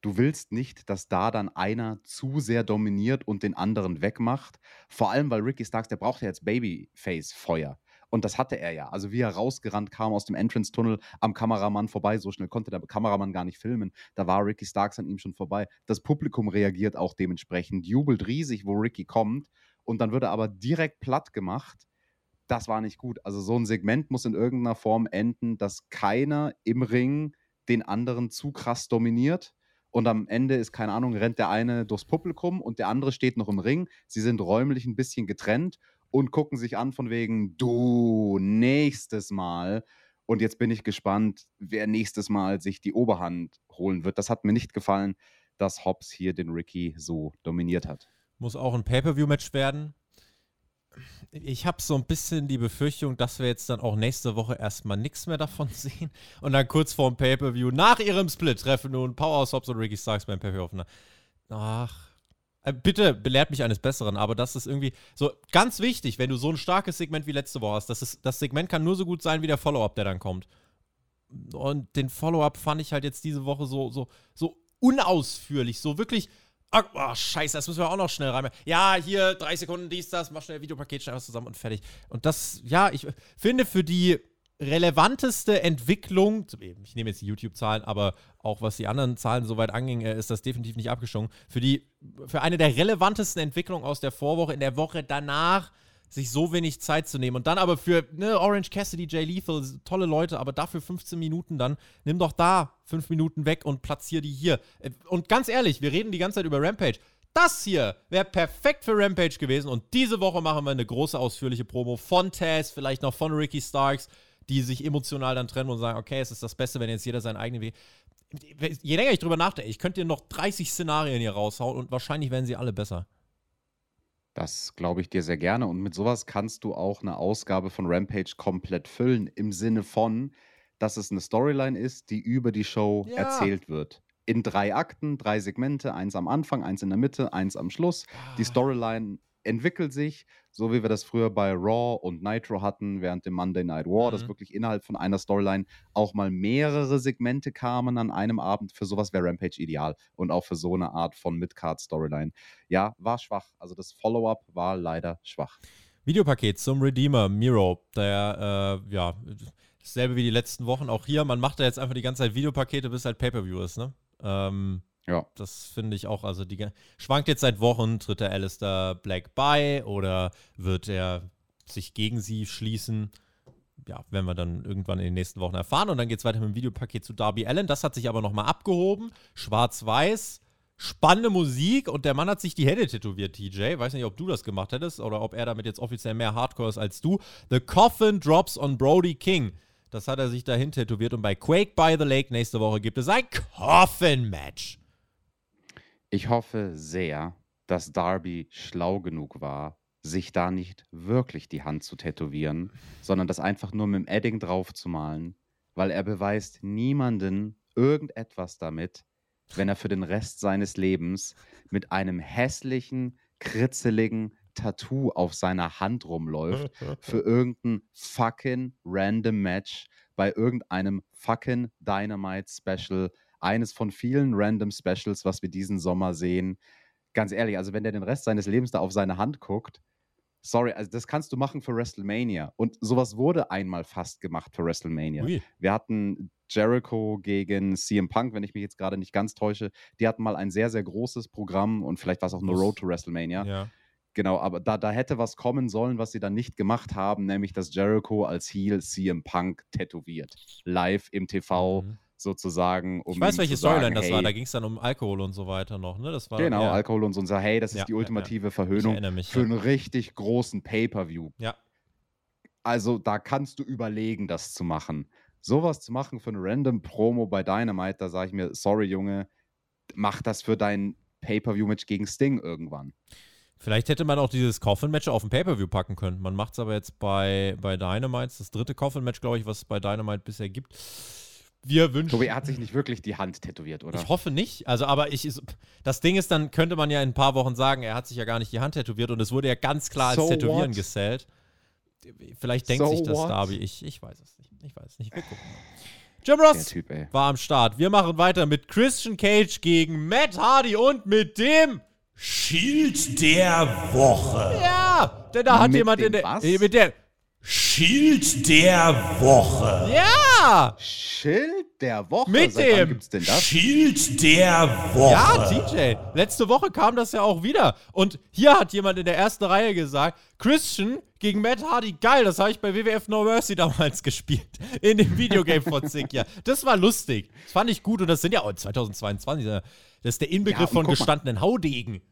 Du willst nicht, dass da dann einer zu sehr dominiert und den anderen wegmacht. Vor allem, weil Ricky Starks, der braucht ja jetzt Babyface-Feuer. Und das hatte er ja. Also wie er rausgerannt kam aus dem Entrance-Tunnel am Kameramann vorbei, so schnell konnte der Kameramann gar nicht filmen. Da war Ricky Starks an ihm schon vorbei. Das Publikum reagiert auch dementsprechend, jubelt riesig, wo Ricky kommt. Und dann wird er aber direkt platt gemacht. Das war nicht gut. Also so ein Segment muss in irgendeiner Form enden, dass keiner im Ring den anderen zu krass dominiert und am Ende ist, keine Ahnung, rennt der eine durchs Publikum und der andere steht noch im Ring. Sie sind räumlich ein bisschen getrennt und gucken sich an von wegen, du, nächstes Mal. Und jetzt bin ich gespannt, wer nächstes Mal sich die Oberhand holen wird. Das hat mir nicht gefallen, dass Hobbs hier den Ricky so dominiert hat. Muss auch ein Pay-Per-View-Match werden ich habe so ein bisschen die Befürchtung, dass wir jetzt dann auch nächste Woche erstmal nichts mehr davon sehen und dann kurz vorm Pay-Per-View nach ihrem Split treffen nun Powerhouse Hobbs und Ricky Starks beim Pay-Per-View aufeinander. Ach, äh, bitte belehrt mich eines Besseren, aber das ist irgendwie so ganz wichtig, wenn du so ein starkes Segment wie letzte Woche hast. Das, ist, das Segment kann nur so gut sein wie der Follow-up, der dann kommt. Und den Follow-up fand ich halt jetzt diese Woche so, so, so unausführlich, so wirklich Oh, oh, scheiße, das müssen wir auch noch schnell rein. Ja, hier, drei Sekunden, dies, das, mach schnell Videopaket, schnell was zusammen und fertig. Und das, ja, ich finde für die relevanteste Entwicklung, ich nehme jetzt die YouTube-Zahlen, aber auch was die anderen Zahlen soweit anging, äh, ist das definitiv nicht abgeschwungen. Für für eine der relevantesten Entwicklungen aus der Vorwoche in der Woche danach sich so wenig Zeit zu nehmen und dann aber für ne, Orange Cassidy, Jay Lethal, tolle Leute, aber dafür 15 Minuten dann, nimm doch da 5 Minuten weg und platzier die hier. Äh, und ganz ehrlich, wir reden die ganze Zeit über Rampage. Das hier wäre perfekt für Rampage gewesen und diese Woche machen wir eine große ausführliche Promo von Taz, vielleicht noch von Ricky Starks, die sich emotional dann trennen und sagen, okay, es ist das Beste, wenn jetzt jeder seinen eigenen Weg. Je länger ich drüber nachdenke, ich könnte dir noch 30 Szenarien hier raushauen und wahrscheinlich werden sie alle besser. Das glaube ich dir sehr gerne. Und mit sowas kannst du auch eine Ausgabe von Rampage komplett füllen, im Sinne von, dass es eine Storyline ist, die über die Show Ja. erzählt wird. In drei Akten, drei Segmente, eins am Anfang, eins in der Mitte, eins am Schluss. Die ah. Storyline entwickelt sich, so wie wir das früher bei Raw und Nitro hatten während dem Monday Night War, mhm. dass wirklich innerhalb von einer Storyline auch mal mehrere Segmente kamen an einem Abend. Für sowas wäre Rampage ideal und auch für so eine Art von Midcard-Storyline. Ja, war schwach. Also das Follow-up war leider schwach. Videopaket zum Redeemer Miro, der, äh, ja, dasselbe wie die letzten Wochen. Auch hier, man macht da jetzt einfach die ganze Zeit Videopakete, bis halt Pay-Per-View ist, ne? Ähm, ja. Das finde ich auch. Also, die schwankt jetzt seit Wochen. Tritt der Alistair Black bei oder wird er sich gegen sie schließen? ja, werden wir dann irgendwann in den nächsten Wochen erfahren. Und dann geht es weiter mit dem Videopaket zu Darby Allen. Das hat sich aber nochmal abgehoben. Schwarz-Weiß. Spannende Musik und der Mann hat sich die Hände tätowiert, TJ. Weiß nicht, ob du das gemacht hättest oder ob er damit jetzt offiziell mehr Hardcore ist als du. The Coffin Drops on Brody King. Das hat er sich dahin tätowiert und bei Quake by the Lake nächste Woche gibt es ein Coffin-Match. Ich hoffe sehr, dass Darby schlau genug war, sich da nicht wirklich die Hand zu tätowieren, sondern das einfach nur mit dem Edding draufzumalen, weil er beweist niemanden irgendetwas damit, wenn er für den Rest seines Lebens mit einem hässlichen, kritzeligen Tattoo auf seiner Hand rumläuft für irgendein fucking random Match bei irgendeinem fucking Dynamite Special, eines von vielen random Specials, was wir diesen Sommer sehen. Ganz ehrlich, also wenn der den Rest seines Lebens da auf seine Hand guckt, sorry, also das kannst du machen für WrestleMania. Und sowas wurde einmal fast gemacht für WrestleMania. Ui. Wir hatten Jericho gegen CM Punk, wenn ich mich jetzt gerade nicht ganz täusche. Die hatten mal ein sehr, sehr großes Programm und vielleicht war es auch eine Road to WrestleMania. Ja. Genau, aber da, da hätte was kommen sollen, was sie dann nicht gemacht haben, nämlich dass Jericho als Heel CM Punk tätowiert. Live im TV. Mhm sozusagen. Um ich weiß, welche Storyline das hey, war. Da ging es dann um Alkohol und so weiter noch. Ne? Das war, genau, ja. Alkohol und so. Und so, hey, das ist ja, die ultimative ja, Verhöhnung mich, für einen richtig großen Pay-Per-View. Ja. Also da kannst du überlegen, das zu machen. Sowas zu machen für eine random Promo bei Dynamite, da sage ich mir, sorry Junge, mach das für dein Pay-Per-View-Match gegen Sting irgendwann. Vielleicht hätte man auch dieses Coffin-Match auf ein Pay-Per-View packen können. Man macht es aber jetzt bei, bei Dynamite, das dritte Coffin-Match, glaube ich, was es bei Dynamite bisher gibt wir wünschen. Tobi, er hat sich nicht wirklich die Hand tätowiert, oder? Ich hoffe nicht. Also, aber ich, das Ding ist, dann könnte man ja in ein paar Wochen sagen, er hat sich ja gar nicht die Hand tätowiert und es wurde ja ganz klar als so Tätowieren what? gezählt. Vielleicht denkt so sich das what? Darby. Ich, ich weiß es nicht. Ich weiß es nicht. Wir gucken Jim Ross typ, war am Start. Wir machen weiter mit Christian Cage gegen Matt Hardy und mit dem Shield der Woche. Ja, denn da hat mit jemand in der. Was? Mit der Schild der Woche. Ja! Schild der Woche? Mit Seit dem gibt's denn das? Schild der Woche. Ja, TJ. Letzte Woche kam das ja auch wieder. Und hier hat jemand in der ersten Reihe gesagt, Christian gegen Matt Hardy, geil, das habe ich bei WWF No Mercy damals gespielt. In dem Videogame von ja. Das war lustig. Das fand ich gut und das sind ja auch 2022. Das ist der Inbegriff ja, von gestandenen Haudegen.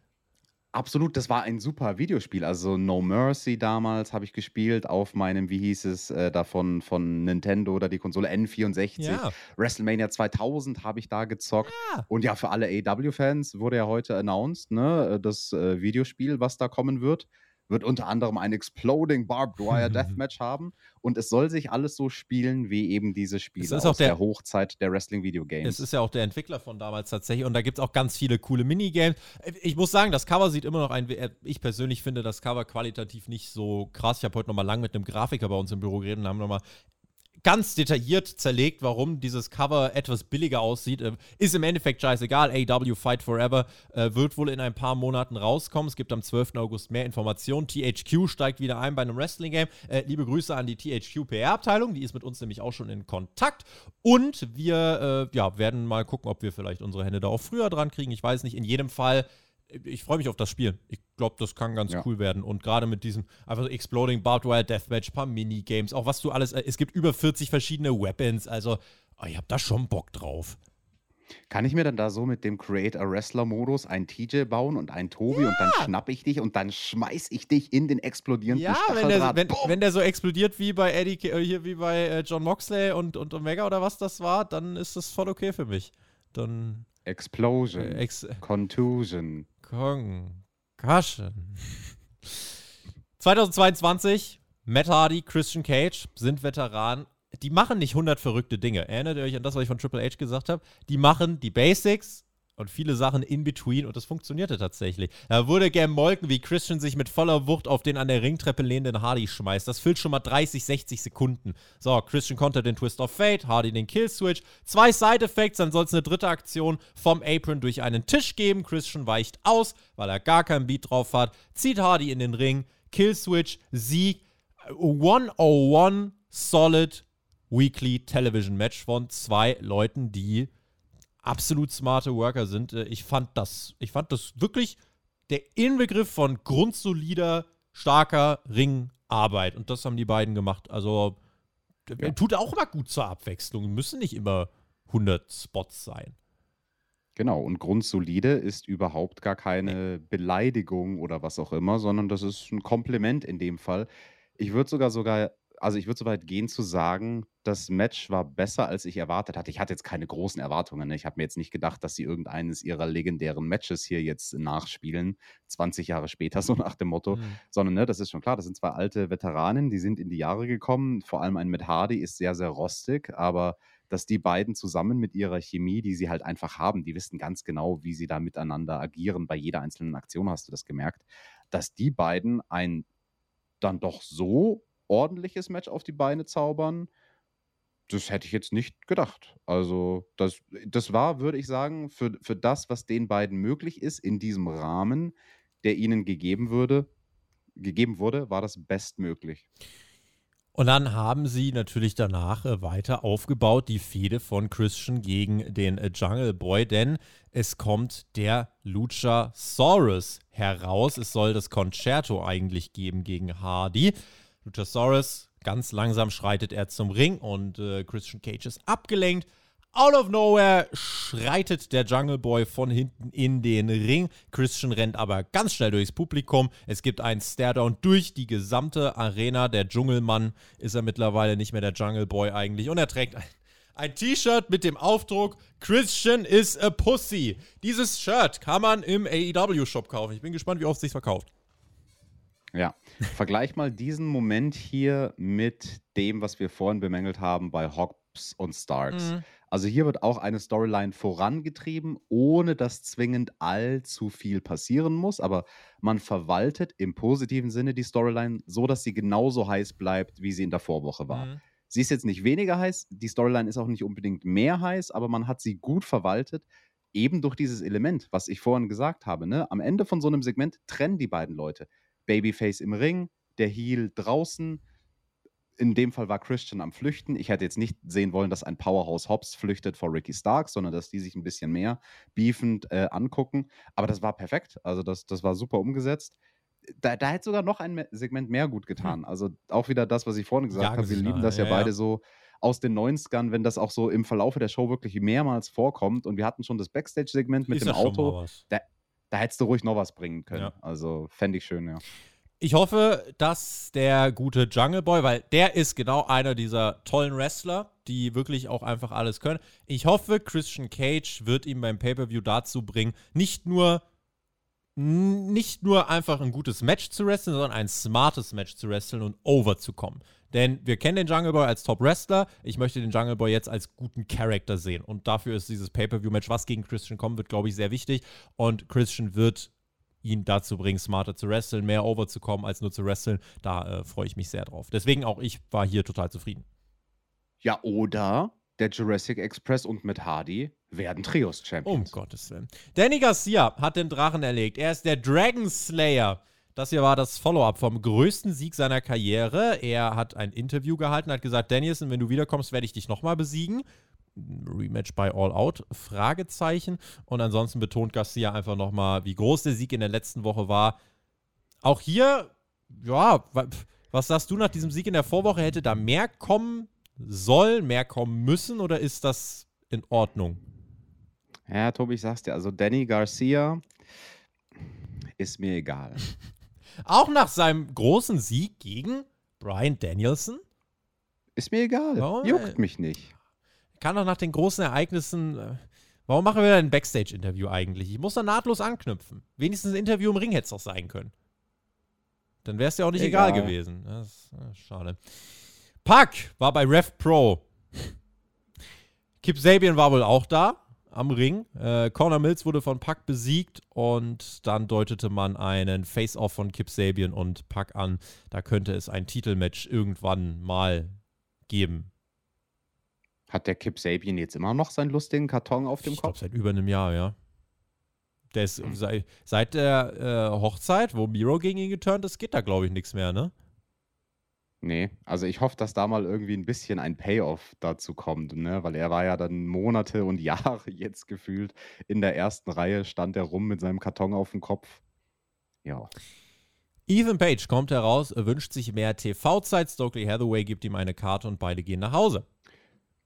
Absolut, das war ein super Videospiel. Also No Mercy damals habe ich gespielt auf meinem, wie hieß es, äh, davon von Nintendo oder die Konsole N64. Ja. WrestleMania 2000 habe ich da gezockt. Ja. Und ja, für alle AW-Fans wurde ja heute announced, ne, das äh, Videospiel, was da kommen wird wird unter anderem ein Exploding Barbed Wire Deathmatch haben. Und es soll sich alles so spielen wie eben diese Spiele aus der, der, Hochzeit der Wrestling-Videogames. Es ist ja auch der Entwickler von damals tatsächlich. Und da gibt es auch ganz viele coole Minigames. Ich muss sagen, das Cover sieht immer noch ein. Ich persönlich finde das Cover qualitativ nicht so krass. Ich habe heute nochmal lang mit einem Grafiker bei uns im Büro geredet und haben nochmal ganz detailliert zerlegt, warum dieses Cover etwas billiger aussieht. Äh, ist im Endeffekt scheißegal. AW Fight Forever äh, wird wohl in ein paar Monaten rauskommen. Es gibt am 12. August mehr Informationen. THQ steigt wieder ein bei einem Wrestling-Game. Äh, liebe Grüße an die THQ PR-Abteilung. Die ist mit uns nämlich auch schon in Kontakt. Und wir äh, ja, werden mal gucken, ob wir vielleicht unsere Hände da auch früher dran kriegen. Ich weiß nicht. In jedem Fall ich freue mich auf das Spiel. Ich glaube, das kann ganz ja. cool werden. Und gerade mit diesem einfach so Exploding Barbed Wire Deathmatch, paar Minigames, auch was du alles, äh, es gibt über 40 verschiedene Weapons. Also, oh, ich habe da schon Bock drauf. Kann ich mir dann da so mit dem Create a Wrestler-Modus ein TJ bauen und ein Tobi ja. und dann schnapp ich dich und dann schmeiß ich dich in den explodierenden ja, wenn der, wenn, wenn der so explodiert wie bei Eddie, äh, hier wie bei äh, John Moxley und, und Omega oder was das war, dann ist das voll okay für mich. Dann Explosion. Ex Contusion. Concussion. 2022, Matt Hardy, Christian Cage sind Veteranen. Die machen nicht 100 verrückte Dinge. Erinnert ihr euch an das, was ich von Triple H gesagt habe? Die machen die Basics, und viele Sachen in between und das funktionierte tatsächlich. Da wurde gern molken, wie Christian sich mit voller Wucht auf den an der Ringtreppe lehnenden Hardy schmeißt. Das füllt schon mal 30, 60 Sekunden. So, Christian konnte den Twist of Fate, Hardy den Killswitch. Zwei Side-Effects, dann soll es eine dritte Aktion vom Apron durch einen Tisch geben. Christian weicht aus, weil er gar keinen Beat drauf hat, zieht Hardy in den Ring, Killswitch, Sieg. 101 Solid Weekly Television Match von zwei Leuten, die absolut smarte Worker sind. Äh, ich fand das, ich fand das wirklich der Inbegriff von grundsolider, starker Ringarbeit. Und das haben die beiden gemacht. Also ja. tut auch mal gut zur Abwechslung. Müssen nicht immer 100 Spots sein. Genau, und grundsolide ist überhaupt gar keine Beleidigung oder was auch immer, sondern das ist ein Kompliment in dem Fall. Ich würde sogar sogar also ich würde so weit gehen zu sagen, das Match war besser, als ich erwartet hatte. Ich hatte jetzt keine großen Erwartungen. Ne? Ich habe mir jetzt nicht gedacht, dass sie irgendeines ihrer legendären Matches hier jetzt nachspielen, 20 Jahre später, so nach dem Motto. Mhm. Sondern, ne, das ist schon klar, das sind zwei alte Veteranen, die sind in die Jahre gekommen. Vor allem ein mit Hardy ist sehr, sehr rostig, aber dass die beiden zusammen mit ihrer Chemie, die sie halt einfach haben, die wissen ganz genau, wie sie da miteinander agieren. Bei jeder einzelnen Aktion hast du das gemerkt, dass die beiden ein dann doch so ordentliches Match auf die Beine zaubern, das hätte ich jetzt nicht gedacht. Also, das, das war, würde ich sagen, für, für das, was den beiden möglich ist, in diesem Rahmen, der ihnen gegeben würde, gegeben wurde, war das bestmöglich. Und dann haben sie natürlich danach äh, weiter aufgebaut, die Fehde von Christian gegen den äh, Jungle Boy, denn es kommt der Luchasaurus heraus. Es soll das Concerto eigentlich geben gegen Hardy. Luchasaurus, ganz langsam schreitet er zum Ring und äh, Christian Cage ist abgelenkt. Out of nowhere schreitet der Jungle Boy von hinten in den Ring. Christian rennt aber ganz schnell durchs Publikum. Es gibt einen Staredown durch die gesamte Arena. Der Dschungelmann ist er mittlerweile nicht mehr der Jungle Boy eigentlich. Und er trägt ein, ein T-Shirt mit dem Aufdruck Christian is a Pussy. Dieses Shirt kann man im AEW-Shop kaufen. Ich bin gespannt, wie oft es sich verkauft. Ja, vergleich mal diesen Moment hier mit dem, was wir vorhin bemängelt haben bei Hobbs und Starks. Mhm. Also hier wird auch eine Storyline vorangetrieben, ohne dass zwingend allzu viel passieren muss, aber man verwaltet im positiven Sinne die Storyline so, dass sie genauso heiß bleibt, wie sie in der Vorwoche war. Mhm. Sie ist jetzt nicht weniger heiß, die Storyline ist auch nicht unbedingt mehr heiß, aber man hat sie gut verwaltet, eben durch dieses Element, was ich vorhin gesagt habe. Ne? Am Ende von so einem Segment trennen die beiden Leute. Babyface im Ring, der Heel draußen, in dem Fall war Christian am Flüchten. Ich hätte jetzt nicht sehen wollen, dass ein Powerhouse Hobbs flüchtet vor Ricky Starks, sondern dass die sich ein bisschen mehr beefend äh, angucken. Aber das war perfekt. Also das, das war super umgesetzt. Da, da hätte sogar noch ein Segment mehr gut hm. getan. Also auch wieder das, was ich vorhin gesagt habe. Wir lieben das ja, ja beide so aus den 90ern, wenn das auch so im Verlauf der Show wirklich mehrmals vorkommt. Und wir hatten schon das Backstage-Segment mit Ist dem Auto. Da, da hättest du ruhig noch was bringen können. Ja. Also fände ich schön, ja. Ich hoffe, dass der gute Jungle Boy, weil der ist genau einer dieser tollen Wrestler, die wirklich auch einfach alles können. Ich hoffe, Christian Cage wird ihm beim Pay-Per-View dazu bringen, nicht nur nicht nur einfach ein gutes Match zu wresteln, sondern ein smartes Match zu wresteln und over zu kommen. Denn wir kennen den Jungle Boy als Top-Wrestler. Ich möchte den Jungle Boy jetzt als guten Charakter sehen. Und dafür ist dieses Pay-Per-View-Match, was gegen Christian kommen wird, glaube ich, sehr wichtig. Und Christian wird ihn dazu bringen, smarter zu wresteln, mehr over zu kommen, als nur zu wresteln. Da äh, freue ich mich sehr drauf. Deswegen auch ich war hier total zufrieden. Ja, oder der Jurassic Express und mit Hardy werden Trios-Champions. Um Gottes Willen. Danny Garcia hat den Drachen erlegt. Er ist der Dragon Slayer. Das hier war das Follow-up vom größten Sieg seiner Karriere. Er hat ein Interview gehalten, hat gesagt, Danielson, wenn du wiederkommst, werde ich dich nochmal besiegen. Rematch bei All Out? Fragezeichen. Und ansonsten betont Garcia einfach nochmal, wie groß der Sieg in der letzten Woche war. Auch hier, ja, was sagst du nach diesem Sieg in der Vorwoche? Hätte da mehr kommen soll, mehr kommen müssen oder ist das in Ordnung? Ja, Tobi, ich sag's dir, also Danny Garcia ist mir egal. Auch nach seinem großen Sieg gegen Brian Danielson? Ist mir egal. Warum? Juckt mich nicht. Kann doch nach den großen Ereignissen. Äh, warum machen wir ein Backstage-Interview eigentlich? Ich muss da nahtlos anknüpfen. Wenigstens ein Interview im Ring hätte es doch sein können. Dann wäre es ja auch nicht egal, egal gewesen. Das ist, das ist schade. Pack war bei Rev Pro. Kip Sabian war wohl auch da am Ring. Äh, Corner Mills wurde von Pack besiegt und dann deutete man einen Face-Off von Kip Sabian und Pack an. Da könnte es ein Titelmatch irgendwann mal geben. Hat der Kip Sabian jetzt immer noch seinen lustigen Karton auf dem ich Kopf? Glaub, seit über einem Jahr, ja. Der ist hm. seit, seit der äh, Hochzeit, wo Miro gegen ihn geturnt ist, geht da, glaube ich, nichts mehr, ne? Nee, also ich hoffe, dass da mal irgendwie ein bisschen ein Payoff dazu kommt, ne? Weil er war ja dann Monate und Jahre jetzt gefühlt in der ersten Reihe, stand er rum mit seinem Karton auf dem Kopf. Ja. Ethan Page kommt heraus, wünscht sich mehr TV-Zeit. Stokely Hathaway gibt ihm eine Karte und beide gehen nach Hause.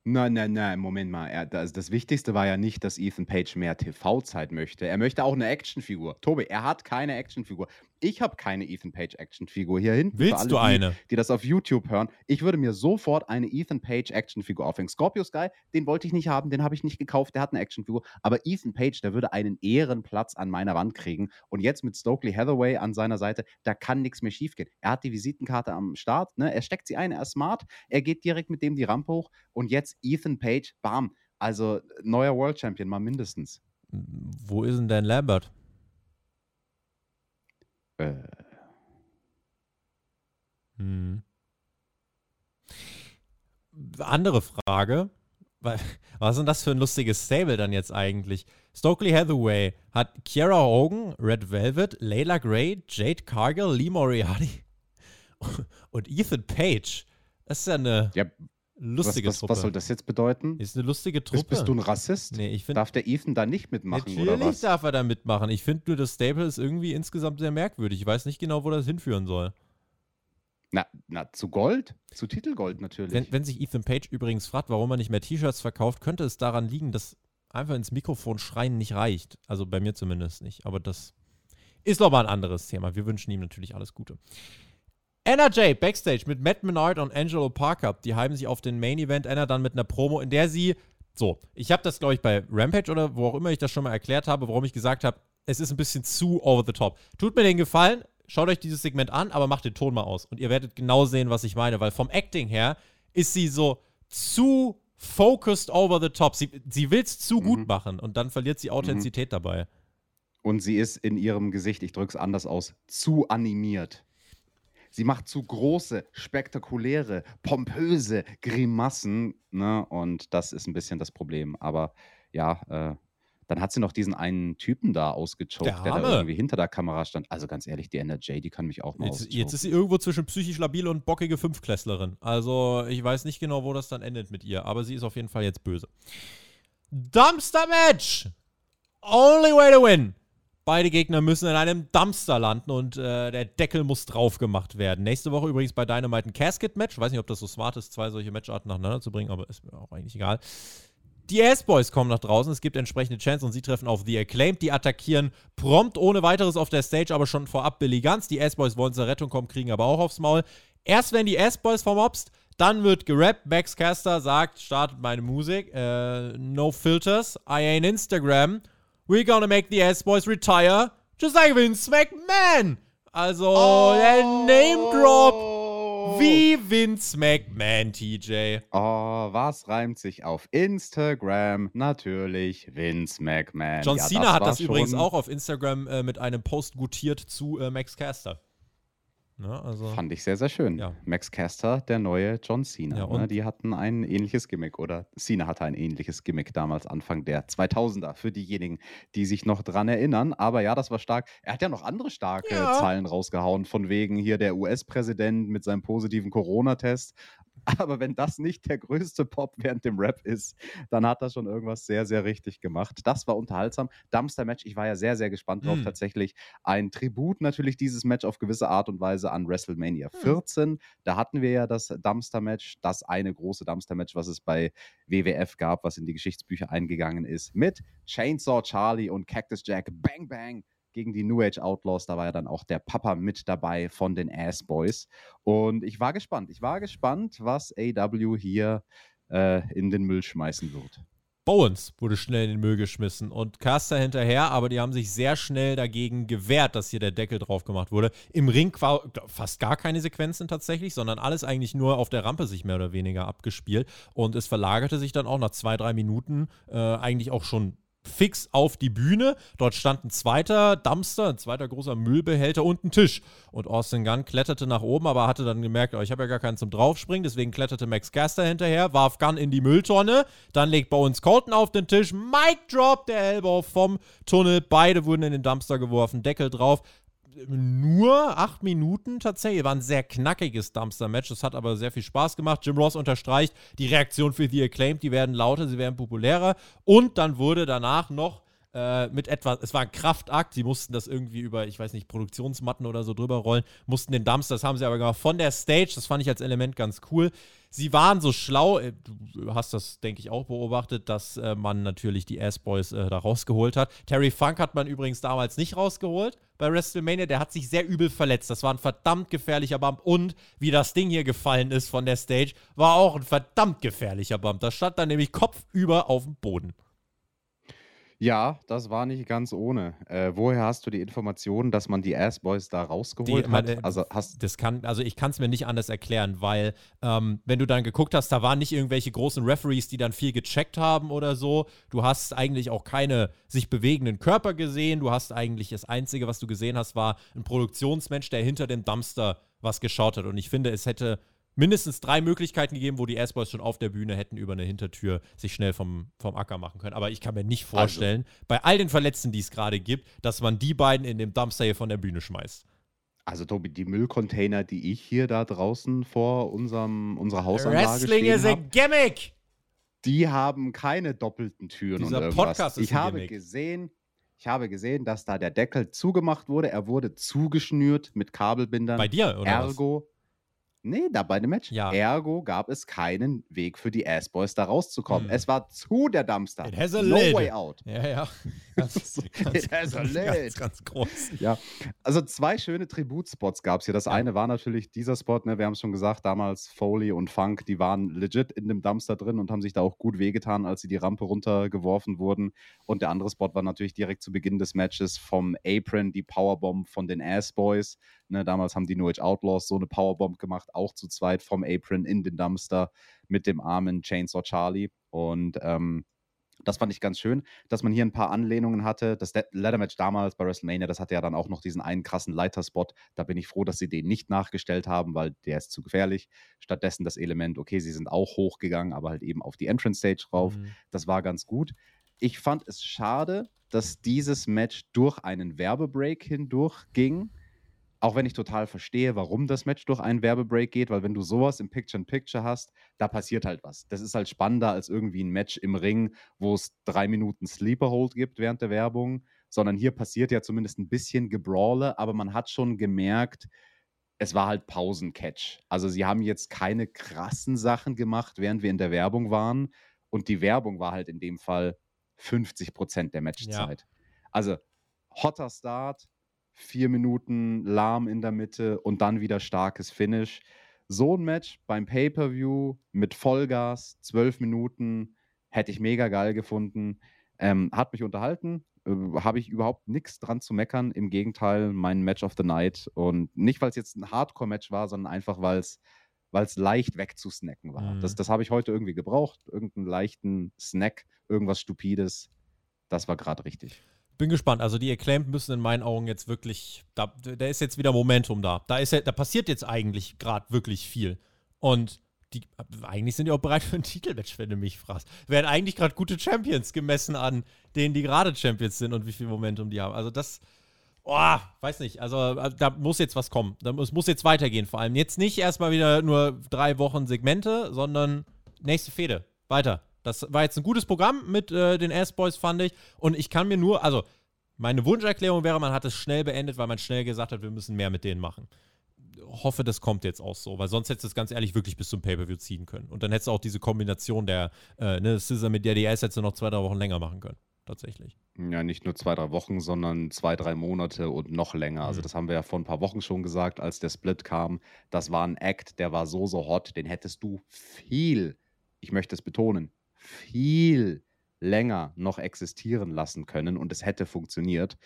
Nein, nein, nein, Moment mal. Er, das, das Wichtigste war ja nicht, dass Ethan Page mehr TV-Zeit möchte. Er möchte auch eine Actionfigur. Tobi, er hat keine Actionfigur. Ich habe keine Ethan Page Actionfigur hier hinten. Willst alle, du eine? Die, die, das auf YouTube hören. Ich würde mir sofort eine Ethan Page Actionfigur aufhängen. Scorpio Sky, den wollte ich nicht haben, den habe ich nicht gekauft, der hat eine Actionfigur. Aber Ethan Page, der würde einen Ehrenplatz an meiner Wand kriegen. Und jetzt mit Stokely Hathaway an seiner Seite, da kann nichts mehr schiefgehen. Er hat die Visitenkarte am Start, ne? er steckt sie ein, er ist smart, er geht direkt mit dem die Rampe hoch. Und jetzt Ethan Page, bam. Also neuer World Champion, mal mindestens. Wo ist denn Dan Lambert? Äh. Hm. Andere Frage. Was ist denn das für ein lustiges Stable dann jetzt eigentlich? Stokely Hathaway hat Kiara Hogan, Red Velvet, Layla Gray, Jade Cargill, Lee Moriarty und Ethan Page. Das ist ja eine. Ja, Lustige was, was, Truppe. Was soll das jetzt bedeuten? Ist eine lustige Truppe. Bist, bist du ein Rassist? Nee, ich find, darf der Ethan da nicht mitmachen natürlich oder was? darf er da mitmachen. Ich finde nur, das Stable ist irgendwie insgesamt sehr merkwürdig. Ich weiß nicht genau, wo das hinführen soll. Na, na zu Gold? Zu Titelgold natürlich. Wenn, wenn sich Ethan Page übrigens fragt, warum er nicht mehr T-Shirts verkauft, könnte es daran liegen, dass einfach ins Mikrofon schreien nicht reicht. Also bei mir zumindest nicht. Aber das ist nochmal ein anderes Thema. Wir wünschen ihm natürlich alles Gute. NRJ backstage mit Matt Menard und Angelo Parker. Die heimen sich auf den Main Event. Anna dann mit einer Promo, in der sie. So, ich habe das, glaube ich, bei Rampage oder wo auch immer ich das schon mal erklärt habe, warum ich gesagt habe, es ist ein bisschen zu over the top. Tut mir den Gefallen, schaut euch dieses Segment an, aber macht den Ton mal aus. Und ihr werdet genau sehen, was ich meine, weil vom Acting her ist sie so zu focused over the top. Sie, sie will es zu mhm. gut machen und dann verliert sie Authentizität mhm. dabei. Und sie ist in ihrem Gesicht, ich drücke es anders aus, zu animiert. Sie macht zu große, spektakuläre, pompöse Grimassen. Ne? Und das ist ein bisschen das Problem. Aber ja, äh, dann hat sie noch diesen einen Typen da ausgechoked, der, der, da irgendwie hinter der Kamera stand. Also ganz ehrlich, die NRJ, die kann mich auch mal jetzt, jetzt ist sie irgendwo zwischen psychisch labil und bockige Fünfklässlerin. Also ich weiß nicht genau, wo das dann endet mit ihr. Aber sie ist auf jeden Fall jetzt böse. Dumpster Match! Only way to win! Beide Gegner müssen in einem Dumpster landen und äh, der Deckel muss drauf gemacht werden. Nächste Woche übrigens bei Dynamite ein Casket-Match. Weiß nicht, ob das so smart ist, zwei solche Matcharten nacheinander zu bringen, aber ist mir auch eigentlich egal. Die Ass-Boys kommen nach draußen, es gibt entsprechende Chance und sie treffen auf The Acclaimed. Die attackieren prompt ohne weiteres auf der Stage, aber schon vorab Billy Guns. Die Ass-Boys wollen zur Rettung kommen, kriegen aber auch aufs Maul. Erst wenn die Ass-Boys vermobst, dann wird gerappt. Max Caster sagt, startet meine Musik. Äh, no filters, I ain't Instagram. We're gonna make the S-Boys retire, just like Vince McMahon. Also, oh. der Name Drop wie Vince McMahon, TJ. Oh, was reimt sich auf Instagram? Natürlich Vince McMahon. John ja, Cena hat das übrigens auch auf Instagram äh, mit einem Post gutiert zu äh, Max Caster. Ne, also Fand ich sehr, sehr schön. Ja. Max Caster, der neue John Cena. Ja, ne, die hatten ein ähnliches Gimmick oder Cena hatte ein ähnliches Gimmick damals Anfang der 2000er für diejenigen, die sich noch dran erinnern. Aber ja, das war stark. Er hat ja noch andere starke ja. Zahlen rausgehauen, von wegen hier der US-Präsident mit seinem positiven Corona-Test. Aber wenn das nicht der größte Pop während dem Rap ist, dann hat er schon irgendwas sehr, sehr richtig gemacht. Das war unterhaltsam. Dumpster Match, ich war ja sehr, sehr gespannt drauf. Mm. Tatsächlich ein Tribut natürlich dieses Match auf gewisse Art und Weise an WrestleMania 14. Mm. Da hatten wir ja das Dumpster Match, das eine große Dumpster Match, was es bei WWF gab, was in die Geschichtsbücher eingegangen ist, mit Chainsaw Charlie und Cactus Jack. Bang, bang gegen die New Age Outlaws. Da war ja dann auch der Papa mit dabei von den Ass Boys. Und ich war gespannt. Ich war gespannt, was AW hier äh, in den Müll schmeißen wird. Bowens wurde schnell in den Müll geschmissen und Caster hinterher, aber die haben sich sehr schnell dagegen gewehrt, dass hier der Deckel drauf gemacht wurde. Im Ring war fast gar keine Sequenzen tatsächlich, sondern alles eigentlich nur auf der Rampe sich mehr oder weniger abgespielt. Und es verlagerte sich dann auch nach zwei, drei Minuten äh, eigentlich auch schon fix auf die Bühne. Dort stand ein zweiter Dumpster, ein zweiter großer Müllbehälter und ein Tisch. Und Austin Gunn kletterte nach oben, aber hatte dann gemerkt, oh, ich habe ja gar keinen zum Draufspringen. Deswegen kletterte Max Caster hinterher, warf Gunn in die Mülltonne. Dann legt Bones Colton auf den Tisch. Mic Drop, der Elbow vom Tunnel. Beide wurden in den Dumpster geworfen. Deckel drauf nur acht Minuten tatsächlich. War ein sehr knackiges Dumpster-Match. Das hat aber sehr viel Spaß gemacht. Jim Ross unterstreicht, die Reaktion für The Acclaimed, die werden lauter, sie werden populärer. Und dann wurde danach noch äh, mit etwas, es war ein Kraftakt, sie mussten das irgendwie über, ich weiß nicht, Produktionsmatten oder so drüber rollen, mussten den Dumpster, das haben sie aber gemacht, von der Stage, das fand ich als Element ganz cool. Sie waren so schlau, äh, du hast das, denke ich, auch beobachtet, dass äh, man natürlich die Ass-Boys äh, da rausgeholt hat. Terry Funk hat man übrigens damals nicht rausgeholt bei WrestleMania, der hat sich sehr übel verletzt. Das war ein verdammt gefährlicher Bump und wie das Ding hier gefallen ist von der Stage, war auch ein verdammt gefährlicher Bump. Da stand dann nämlich kopfüber auf dem Boden. Ja, das war nicht ganz ohne. Äh, woher hast du die Informationen, dass man die Ass-Boys da rausgeholt Die- hat? meine- Also hast Das kann, also ich kann es mir nicht anders erklären, weil ähm, wenn du dann geguckt hast, da waren nicht irgendwelche großen Referees, die dann viel gecheckt haben oder so. Du hast eigentlich auch keine sich bewegenden Körper gesehen. Du hast eigentlich das Einzige, was du gesehen hast, war ein Produktionsmensch, der hinter dem Dumpster was geschaut hat. Und ich finde, es hätte mindestens drei Möglichkeiten gegeben, wo die Ass-Boys schon auf der Bühne hätten über eine Hintertür sich schnell vom, vom Acker machen können. Aber ich kann mir nicht vorstellen, bei all den Verletzten, die es gerade gibt, dass man die beiden in dem Dumpster hier von der Bühne schmeißt. also Tobi, die Müllcontainer, die ich hier da draußen vor unserem unserer Hausanlage Wrestling stehen is a gimmick! die haben keine doppelten Türen Dieser und irgendwas. Podcast ist ich ein habe Gimmick. gesehen, ich habe gesehen, dass da der Deckel zugemacht wurde. Er wurde zugeschnürt mit Kabelbindern. Bei dir, oder was? Nee, da bei dem Match. Ja. Ergo gab es keinen Weg für die Ass-Boys da rauszukommen. Hm. Es war zu der Dumpster. It has a no lid. way out. Ja, ja. Ganz, It has a ganz, lid. ganz, ganz groß. Ja, also zwei schöne Tributspots gab es hier. Das Ja. eine war natürlich dieser Spot, ne, wir haben es schon gesagt, damals Foley und Funk, die waren legit in dem Dumpster drin und haben sich da auch gut wehgetan, als sie die Rampe runtergeworfen wurden. Und der andere Spot war natürlich direkt zu Beginn des Matches vom Apron, die Powerbomb von den Ass Boys. Ne, damals haben die New Age Outlaws so eine Powerbomb gemacht, auch zu zweit vom Apron in den Dumpster mit dem armen Chainsaw Charlie. Und ähm, das fand ich ganz schön, dass man hier ein paar Anlehnungen hatte. Das De- Ladder Match damals bei WrestleMania, das hatte ja dann auch noch diesen einen krassen Leiterspot. Da bin ich froh, dass sie den nicht nachgestellt haben, weil der ist zu gefährlich. Stattdessen das Element, okay, sie sind auch hochgegangen, aber halt eben auf die Entrance Stage drauf. Mhm. Das war ganz gut. Ich fand es schade, dass dieses Match durch einen Werbebreak hindurch ging. Auch wenn ich total verstehe, warum das Match durch einen Werbebreak geht, weil wenn du sowas im Picture-in-Picture hast, da passiert halt was. Das ist halt spannender als irgendwie ein Match im Ring, wo es drei Minuten Sleeper-Hold gibt während der Werbung, sondern hier passiert ja zumindest ein bisschen Gebrawle, aber man hat schon gemerkt, es war halt Pausencatch. Also sie haben jetzt keine krassen Sachen gemacht, während wir in der Werbung waren. Und die Werbung war halt in dem Fall 50 Prozent der Matchzeit. Also hotter Start, vier Minuten lahm in der Mitte und dann wieder starkes Finish. So ein Match beim Pay-Per-View mit Vollgas, zwölf Minuten, hätte ich mega geil gefunden. Ähm, hat mich unterhalten, äh, habe ich überhaupt nichts dran zu meckern. Im Gegenteil, mein Match of the Night. Und nicht, weil es jetzt ein Hardcore-Match war, sondern einfach, weil es weil es leicht wegzusnacken war. Mhm. Das, das habe ich heute irgendwie gebraucht. Irgendeinen leichten Snack, irgendwas Stupides. Das war gerade richtig. Bin gespannt. Also die Acclaimed müssen in meinen Augen jetzt wirklich, da, da ist jetzt wieder Momentum da. Da, ist da passiert jetzt eigentlich gerade wirklich viel. Und die, eigentlich sind die auch bereit für ein Titelmatch, wenn du mich fragst. Wären eigentlich gerade gute Champions gemessen an denen, die gerade Champions sind und wie viel Momentum die haben. Also das, oh, weiß nicht. Also da muss jetzt was kommen. Da muss, muss jetzt weitergehen. Vor allem jetzt nicht erstmal wieder nur drei Wochen Segmente, sondern nächste Fehde. Weiter. Das war jetzt ein gutes Programm mit äh, den Ass-Boys, fand ich. Und ich kann mir nur, also meine Wunscherklärung wäre, man hat es schnell beendet, weil man schnell gesagt hat, wir müssen mehr mit denen machen. Hoffe, das kommt jetzt auch so, weil sonst hättest du es ganz ehrlich wirklich bis zum Pay-Per-View ziehen können. Und dann hättest du auch diese Kombination der äh, ne, Scissor mit der DS hättest du noch zwei, drei Wochen länger machen können. Tatsächlich. Ja, nicht nur zwei, drei Wochen, sondern zwei, drei Monate und noch länger. Also Mhm. das haben wir ja vor ein paar Wochen schon gesagt, als der Split kam. Das war ein Act, der war so, so hot, den hättest du viel, ich möchte es betonen, viel länger noch existieren lassen können und es hätte funktioniert.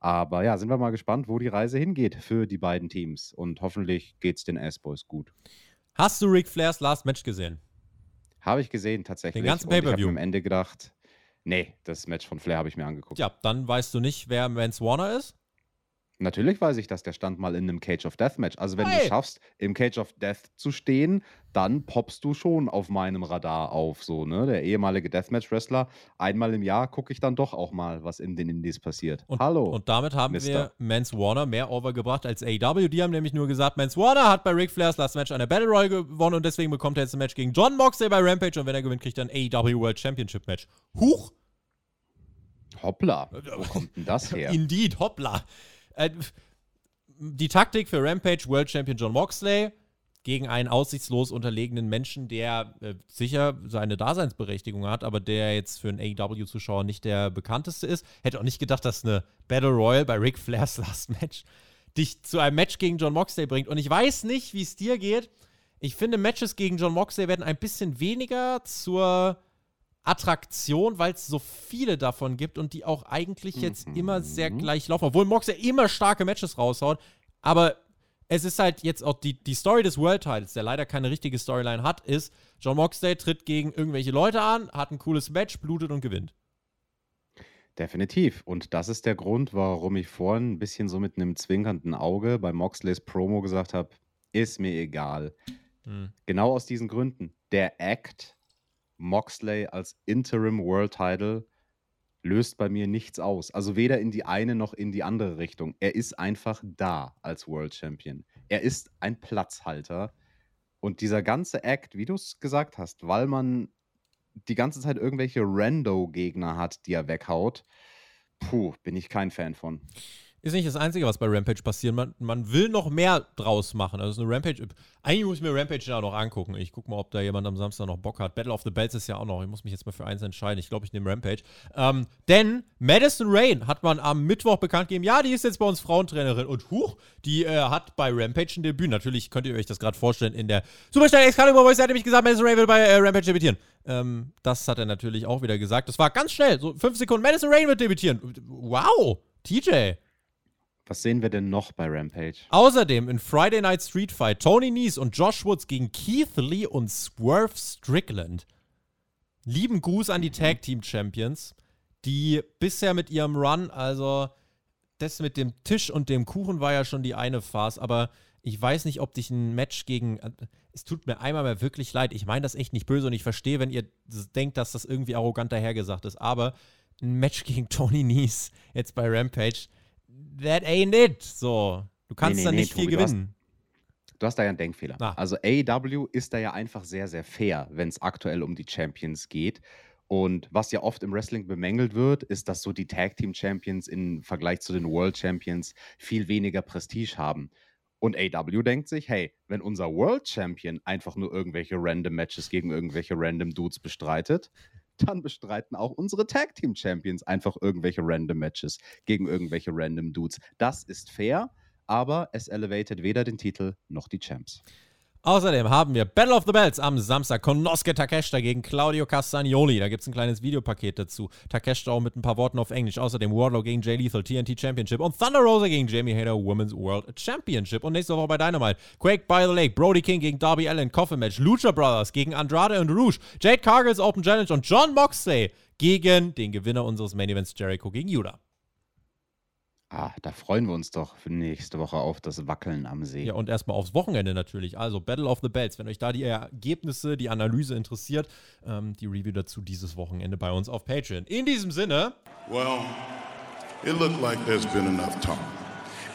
Aber ja, sind wir mal gespannt, wo die Reise hingeht für die beiden Teams. Und hoffentlich geht es den Ass-Boys gut. Hast du Ric Flairs Last Match gesehen? Habe ich gesehen, tatsächlich. ganzen Und ich habe Pay-Per-View? am Ende gedacht, nee, das Match von Flair habe ich mir angeguckt. Ja, dann weißt du nicht, wer Vance Warner ist. Natürlich weiß ich, dass der stand mal in einem Cage of Death Match. Also wenn du Hey! schaffst, im Cage of Death zu stehen, dann poppst du schon auf meinem Radar auf. So, ne? Der ehemalige Deathmatch-Wrestler. Einmal im Jahr gucke ich dann doch auch mal, was in den Indies passiert. Und, Hallo. Und damit haben wir Mister. Mance Warner mehr overgebracht als AEW. Die haben nämlich nur gesagt, Mance Warner hat bei Ric Flairs Last Match eine Battle Royale gewonnen und deswegen bekommt er jetzt ein Match gegen John Moxley bei Rampage und wenn er gewinnt, kriegt er ein AEW World Championship Match. Huch! Hoppla, wo kommt denn das her? Indeed, hoppla. Äh, die Taktik für Rampage World Champion John Moxley gegen einen aussichtslos unterlegenen Menschen, der äh, sicher seine Daseinsberechtigung hat, aber der jetzt für einen AEW-Zuschauer nicht der bekannteste ist. Hätte auch nicht gedacht, dass eine Battle Royal bei Ric Flairs Last Match dich zu einem Match gegen John Moxley bringt. Und ich weiß nicht, wie es dir geht. Ich finde, Matches gegen John Moxley werden ein bisschen weniger zur Attraktion, weil es so viele davon gibt und die auch eigentlich jetzt mhm. immer sehr gleich laufen. Obwohl Moxley immer starke Matches raushaut. Aber es ist halt jetzt auch die, die Story des World Titles, der leider keine richtige Storyline hat, ist, John Moxley tritt gegen irgendwelche Leute an, hat ein cooles Match, blutet und gewinnt. Definitiv. Und das ist der Grund, warum ich vorhin ein bisschen so mit einem zwinkernden Auge bei Moxleys Promo gesagt habe, ist mir egal. Hm. Genau aus diesen Gründen. Der Act Moxley als Interim World Title löst bei mir nichts aus. Also weder in die eine noch in die andere Richtung. Er ist einfach da als World Champion. Er ist ein Platzhalter. Und dieser ganze Act, wie du es gesagt hast, weil man die ganze Zeit irgendwelche Rando-Gegner hat, die er weghaut, puh, bin ich kein Fan von ist nicht das Einzige, was bei Rampage passiert. Man, man will noch mehr draus machen. Also eine Rampage. Eigentlich muss ich mir Rampage ja noch angucken. Ich gucke mal, ob da jemand am Samstag noch Bock hat. Battle of the Bells ist ja auch noch. Ich muss mich jetzt mal für eins entscheiden. Ich glaube, ich nehme Rampage. Ähm, denn Madison Rain hat man am Mittwoch bekannt gegeben. Ja, die ist jetzt bei uns Frauentrainerin. Und huch, die äh, hat bei Rampage ein Debüt. Natürlich könnt ihr euch das gerade vorstellen in der Superstar Excalibur Voice. Er hat nämlich gesagt, Madison Rain will bei äh, Rampage debütieren. Ähm, das hat er natürlich auch wieder gesagt. Das war ganz schnell. So fünf Sekunden. Madison Rain wird debütieren. Wow, TJ. Was sehen wir denn noch bei Rampage? Außerdem in Friday Night Street Fight Tony Nies und Josh Woods gegen Keith Lee und Swerve Strickland. Lieben Gruß an die Tag Team Champions, die bisher mit ihrem Run, also das mit dem Tisch und dem Kuchen war ja schon die eine Phase, aber ich weiß nicht, ob dich ein Match gegen. Es tut mir einmal mehr wirklich leid. Ich meine das echt nicht böse und ich verstehe, wenn ihr denkt, dass das irgendwie arrogant dahergesagt ist. Aber ein Match gegen Tony Nies jetzt bei Rampage, that ain't it. So, du kannst nee, nee, da nicht nee, viel Tobi, gewinnen. Du hast, du hast, da ja einen Denkfehler. Ah. Also AEW ist da ja einfach sehr, sehr fair, wenn es aktuell um die Champions geht. Und was ja oft im Wrestling bemängelt wird, ist, dass so die Tag Team Champions im Vergleich zu den World Champions viel weniger Prestige haben. Und AW denkt sich, hey, wenn unser World Champion einfach nur irgendwelche random Matches gegen irgendwelche random Dudes bestreitet, dann bestreiten auch unsere Tag Team Champions einfach irgendwelche random Matches gegen irgendwelche random Dudes. Das ist fair, aber es elevated weder den Titel noch die Champs. Außerdem haben wir Battle of the Bells am Samstag. Konosuke Takeshita gegen Claudio Castagnoli. Da gibt es ein kleines Videopaket dazu. Takeshita auch mit ein paar Worten auf Englisch. Außerdem Wardlow gegen Jay Lethal TNT Championship. Und Thunder Rosa gegen Jamie Hader Women's World Championship. Und nächste Woche bei Dynamite. Quake by the Lake. Brody King gegen Darby Allen. Coffin Match. Lucha Brothers gegen Andrade und Rouge. Jade Cargill's Open Challenge. Und John Moxley gegen den Gewinner unseres Main Events Jericho gegen Judah. Ah, da freuen wir uns doch für nächste Woche auf das Wackeln am See. Ja, und erstmal aufs Wochenende natürlich. Also Battle of the Bells. Wenn euch da die Ergebnisse, die Analyse interessiert, ähm, die Review dazu dieses Wochenende bei uns auf Patreon. In diesem Sinne. Well, it looked like there's been enough talk.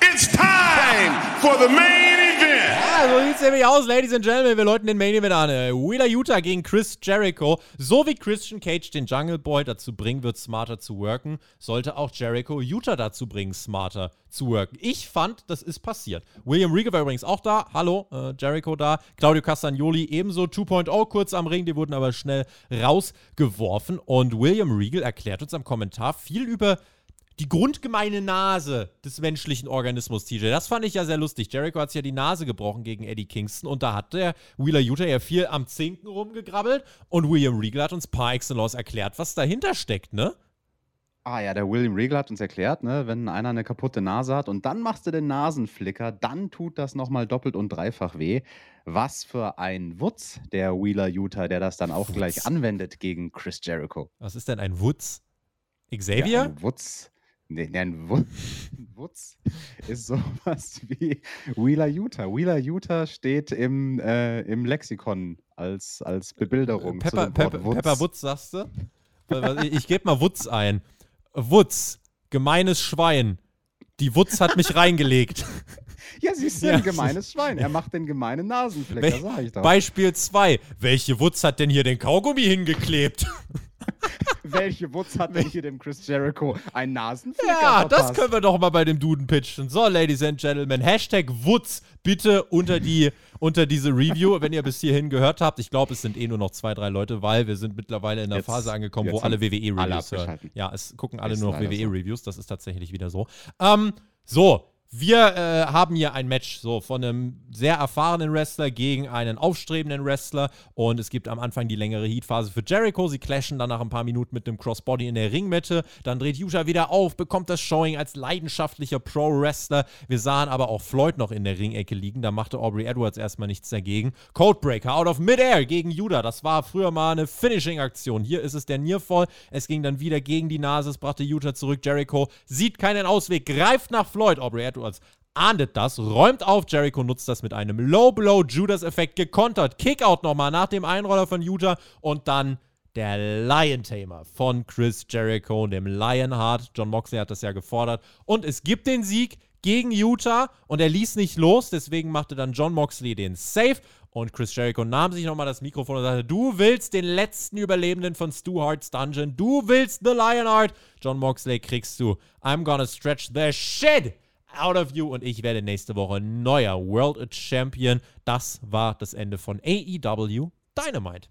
It's time for the main event. Ja, so sieht's nämlich aus, Ladies and Gentlemen. Wir läuten den Main Event an. Wheeler Utah gegen Chris Jericho. So wie Christian Cage den Jungle Boy dazu bringen wird, smarter zu worken, sollte auch Jericho Utah dazu bringen, smarter zu worken. Ich fand, das ist passiert. William Regal war übrigens auch da. Hallo, äh, Jericho da. Claudio Castagnoli ebenso. 2.0 kurz am Ring. Die wurden aber schnell rausgeworfen. Und William Regal erklärt uns am Kommentar viel über die grundgemeine Nase des menschlichen Organismus, TJ. Das fand ich ja sehr lustig. Jericho hat sich ja die Nase gebrochen gegen Eddie Kingston und da hat der Wheeler Utah ja viel am Zinken rumgegrabbelt und William Regal hat uns par excellence erklärt, was dahinter steckt, ne? Ah ja, der William Regal hat uns erklärt, ne, wenn einer eine kaputte Nase hat und dann machst du den Nasenflicker, dann tut das nochmal doppelt und dreifach weh. Was für ein Wutz, der Wheeler Utah, der das dann auch Wutz. gleich anwendet gegen Chris Jericho. Was ist denn ein Wutz? Xavier? Ja, ein Wutz. Nee, ein Wutz ist sowas wie Wheeler Utah. Wheeler Utah steht im, äh, im Lexikon als, als Bebilderung. Pepper, Pepper, Wutz. Pepper Wutz, sagst du? ich ich gebe mal Wutz ein. Wutz, gemeines Schwein. Die Wutz hat mich reingelegt. Ja, siehst du, ja. ein gemeines Schwein. Er macht den gemeinen Nasenfleck, sag ich doch. Beispiel 2. Welche Wutz hat denn hier den Kaugummi hingeklebt? Welche Wutz hat denn hier dem Chris Jericho ein Nasenflicker Ja, verpasst? das können wir doch mal bei dem Duden pitchen. So, Ladies and Gentlemen, Hashtag Wutz bitte unter, die, unter diese Review, wenn ihr bis hierhin gehört habt. Ich glaube, es sind eh nur noch zwei, drei Leute, weil wir sind mittlerweile in der Jetzt- Phase angekommen, wo alle WWE-Reviews hören. Ja, es gucken alle Ist nur noch. WWE-Reviews, das ist tatsächlich wieder so. Ähm, so, wir äh, haben hier ein Match so von einem sehr erfahrenen Wrestler gegen einen aufstrebenden Wrestler und es gibt am Anfang die längere Heatphase für Jericho. Sie clashen dann nach ein paar Minuten mit dem Crossbody in der Ringmitte. Dann dreht Utah wieder auf, bekommt das Showing als leidenschaftlicher Pro-Wrestler. Wir sahen aber auch Floyd noch in der Ringecke liegen. Da machte Aubrey Edwards erstmal nichts dagegen. Codebreaker out of midair gegen Judah. Das war früher mal eine Finishing-Aktion. Hier ist es der Nearfall. Es ging dann wieder gegen die Nase. Es brachte Utah zurück. Jericho sieht keinen Ausweg, greift nach Floyd. Aubrey Edwards ahndet das, räumt auf. Jericho nutzt das mit einem Low Blow Judas-Effekt gekontert. Kickout nochmal nach dem Einroller von Utah und dann der Lion Tamer von Chris Jericho, dem Lionheart. John Moxley hat das ja gefordert. Und es gibt den Sieg gegen Utah und er ließ nicht los. Deswegen machte dann John Moxley den Safe. Und Chris Jericho nahm sich nochmal das Mikrofon und sagte: Du willst den letzten Überlebenden von Stu Hart's Dungeon. Du willst The Lionheart. John Moxley kriegst du. I'm gonna stretch the shit out of you und ich werde nächste Woche neuer World Champion. Das war das Ende von AEW Dynamite.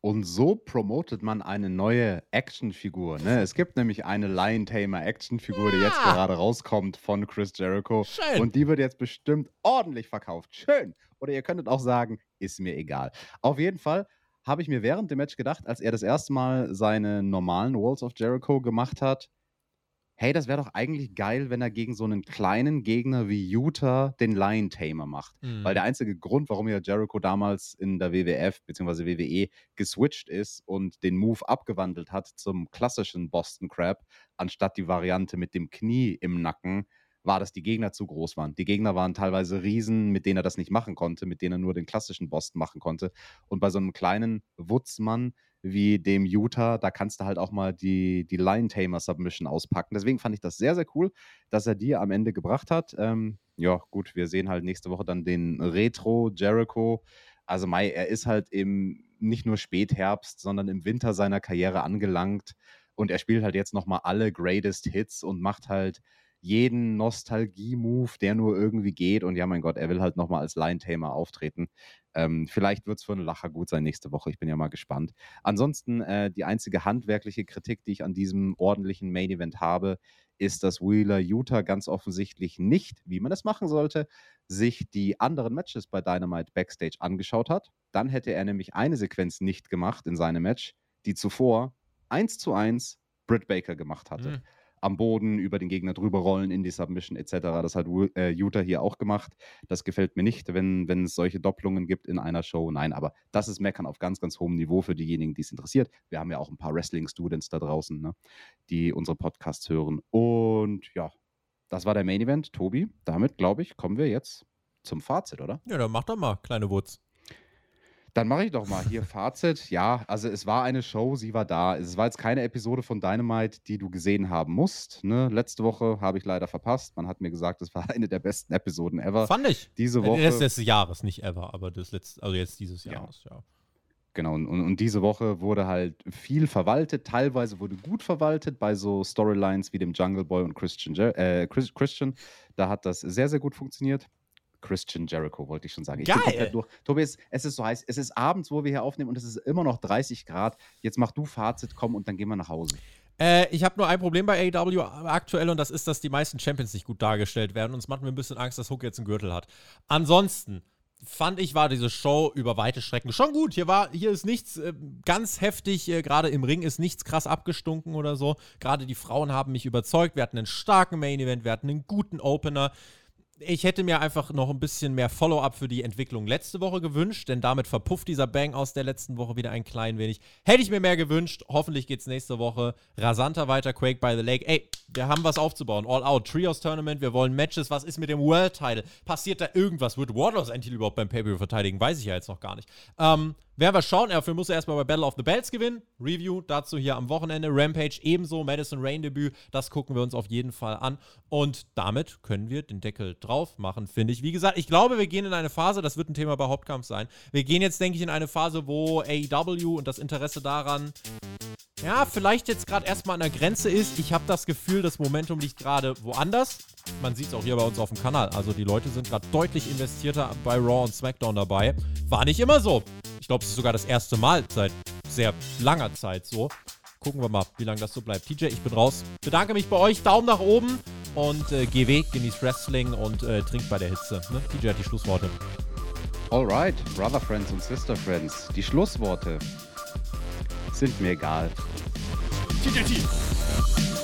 Und so promotet man eine neue Actionfigur. Ne? Es gibt nämlich eine Lion Tamer Actionfigur, die jetzt Ja. gerade rauskommt von Chris Jericho. Schön. Und die wird jetzt bestimmt ordentlich verkauft. Schön. Oder ihr könntet auch sagen, ist mir egal. Auf jeden Fall habe ich mir während dem Match gedacht, als er das erste Mal seine normalen Walls of Jericho gemacht hat, hey, das wäre doch eigentlich geil, wenn er gegen so einen kleinen Gegner wie Utah den Lion Tamer macht. Mhm. Weil der einzige Grund, warum ja Jericho damals in der WWF bzw. WWE geswitcht ist und den Move abgewandelt hat zum klassischen Boston Crab, anstatt die Variante mit dem Knie im Nacken, war, dass die Gegner zu groß waren. Die Gegner waren teilweise Riesen, mit denen er das nicht machen konnte, mit denen er nur den klassischen Boston machen konnte. Und bei so einem kleinen Wutzmann wie dem Utah, da kannst du halt auch mal die, die Lion Tamer Submission auspacken. Deswegen fand ich das sehr, sehr cool, dass er die am Ende gebracht hat. Ähm, ja, gut, wir sehen halt nächste Woche dann den Retro Jericho. Also Mai, er ist halt im nicht nur Spätherbst, sondern im Winter seiner Karriere angelangt und er spielt halt jetzt nochmal alle Greatest Hits und macht halt jeden Nostalgie-Move, der nur irgendwie geht. Und ja, mein Gott, er will halt nochmal als Lion-Tamer auftreten. Ähm, vielleicht wird es für einen Lacher gut sein nächste Woche. Ich bin ja mal gespannt. Ansonsten, äh, die einzige handwerkliche Kritik, die ich an diesem ordentlichen Main-Event habe, ist, dass Wheeler Utah ganz offensichtlich nicht, wie man es machen sollte, sich die anderen Matches bei Dynamite Backstage angeschaut hat. Dann hätte er nämlich eine Sequenz nicht gemacht in seinem Match, die zuvor 1 zu 1 Britt Baker gemacht hatte. Mhm. Am Boden über den Gegner drüber rollen in die Submission etc. Das hat Wu- äh, hier auch gemacht. Das gefällt mir nicht, wenn, wenn es solche Doppelungen gibt in einer Show. Nein, aber das ist Meckern auf ganz, ganz hohem Niveau für diejenigen, die es interessiert. Wir haben ja auch ein paar Wrestling-Students da draußen, ne, die unsere Podcasts hören. Und ja, das war der Main Event. Tobi, damit glaube ich, kommen wir jetzt zum Fazit, oder? Ja, dann mach doch mal, kleine Wutz. Dann mache ich doch mal hier Fazit. Ja, also es war eine Show, sie war da. Es war jetzt keine Episode von Dynamite, die du gesehen haben musst. Ne? Letzte Woche habe ich leider verpasst. Man hat mir gesagt, es war eine der besten Episoden ever. Fand ich. Diese Äh, Woche. Des, des Jahres, nicht ever, aber des letzten, also jetzt dieses Ja. Jahres, ja. Genau, und, und diese Woche wurde halt viel verwaltet. Teilweise wurde gut verwaltet bei so Storylines wie dem Jungle Boy und Christian, äh, Chris, Christian. Da hat das sehr, sehr gut funktioniert. Christian Jericho wollte ich schon sagen. Ich Geil. durch. Tobi, es, es ist so heiß. Es ist abends, wo wir hier aufnehmen und es ist immer noch 30 Grad. Jetzt mach du Fazit, komm und dann gehen wir nach Hause. Äh, ich habe nur ein Problem bei AEW aktuell und das ist, dass die meisten Champions nicht gut dargestellt werden und es macht mir ein bisschen Angst, dass Hook jetzt einen Gürtel hat. Ansonsten fand ich, war diese Show über weite Strecken schon gut. Hier war, hier ist nichts äh, ganz heftig, äh, gerade im Ring ist nichts krass abgestunken oder so. Gerade die Frauen haben mich überzeugt. Wir hatten einen starken Main Event, wir hatten einen guten Opener. Ich hätte mir einfach noch ein bisschen mehr Follow-up für die Entwicklung letzte Woche gewünscht, denn damit verpufft dieser Bang aus der letzten Woche wieder ein klein wenig. Hätte ich mir mehr gewünscht. Hoffentlich geht es nächste Woche rasanter weiter. Quake by the Lake. Ey, wir haben was aufzubauen. All out. Trios Tournament. Wir wollen Matches. Was ist mit dem World Title? Passiert da irgendwas? Wird Wardlows endlich überhaupt beim Pay-Per-View verteidigen? Weiß ich ja jetzt noch gar nicht. Ähm, werden wir schauen. Dafür muss er erstmal bei Battle of the Belts gewinnen. Review dazu hier am Wochenende. Rampage ebenso. Madison Rain Debüt. Das gucken wir uns auf jeden Fall an. Und damit können wir den Deckel drauf machen, finde ich. Wie gesagt, ich glaube, wir gehen in eine Phase, das wird ein Thema bei Hauptkampf sein. Wir gehen jetzt, denke ich, in eine Phase, wo AEW und das Interesse daran ja, vielleicht jetzt gerade erstmal an der Grenze ist. Ich habe das Gefühl, das Momentum liegt gerade woanders. Man sieht es auch hier bei uns auf dem Kanal. Also die Leute sind gerade deutlich investierter bei Raw und SmackDown dabei. War nicht immer so. Ich glaube, es ist sogar das erste Mal seit sehr langer Zeit so. Gucken wir mal, wie lange das so bleibt. TJ, ich bin raus. Bedanke mich bei euch. Daumen nach oben und äh, geh weg, genieß Wrestling und äh, trink bei der Hitze. Ne? TJ hat die Schlussworte. Alright, Brother Friends und Sister Friends. Die Schlussworte sind mir egal. TJT.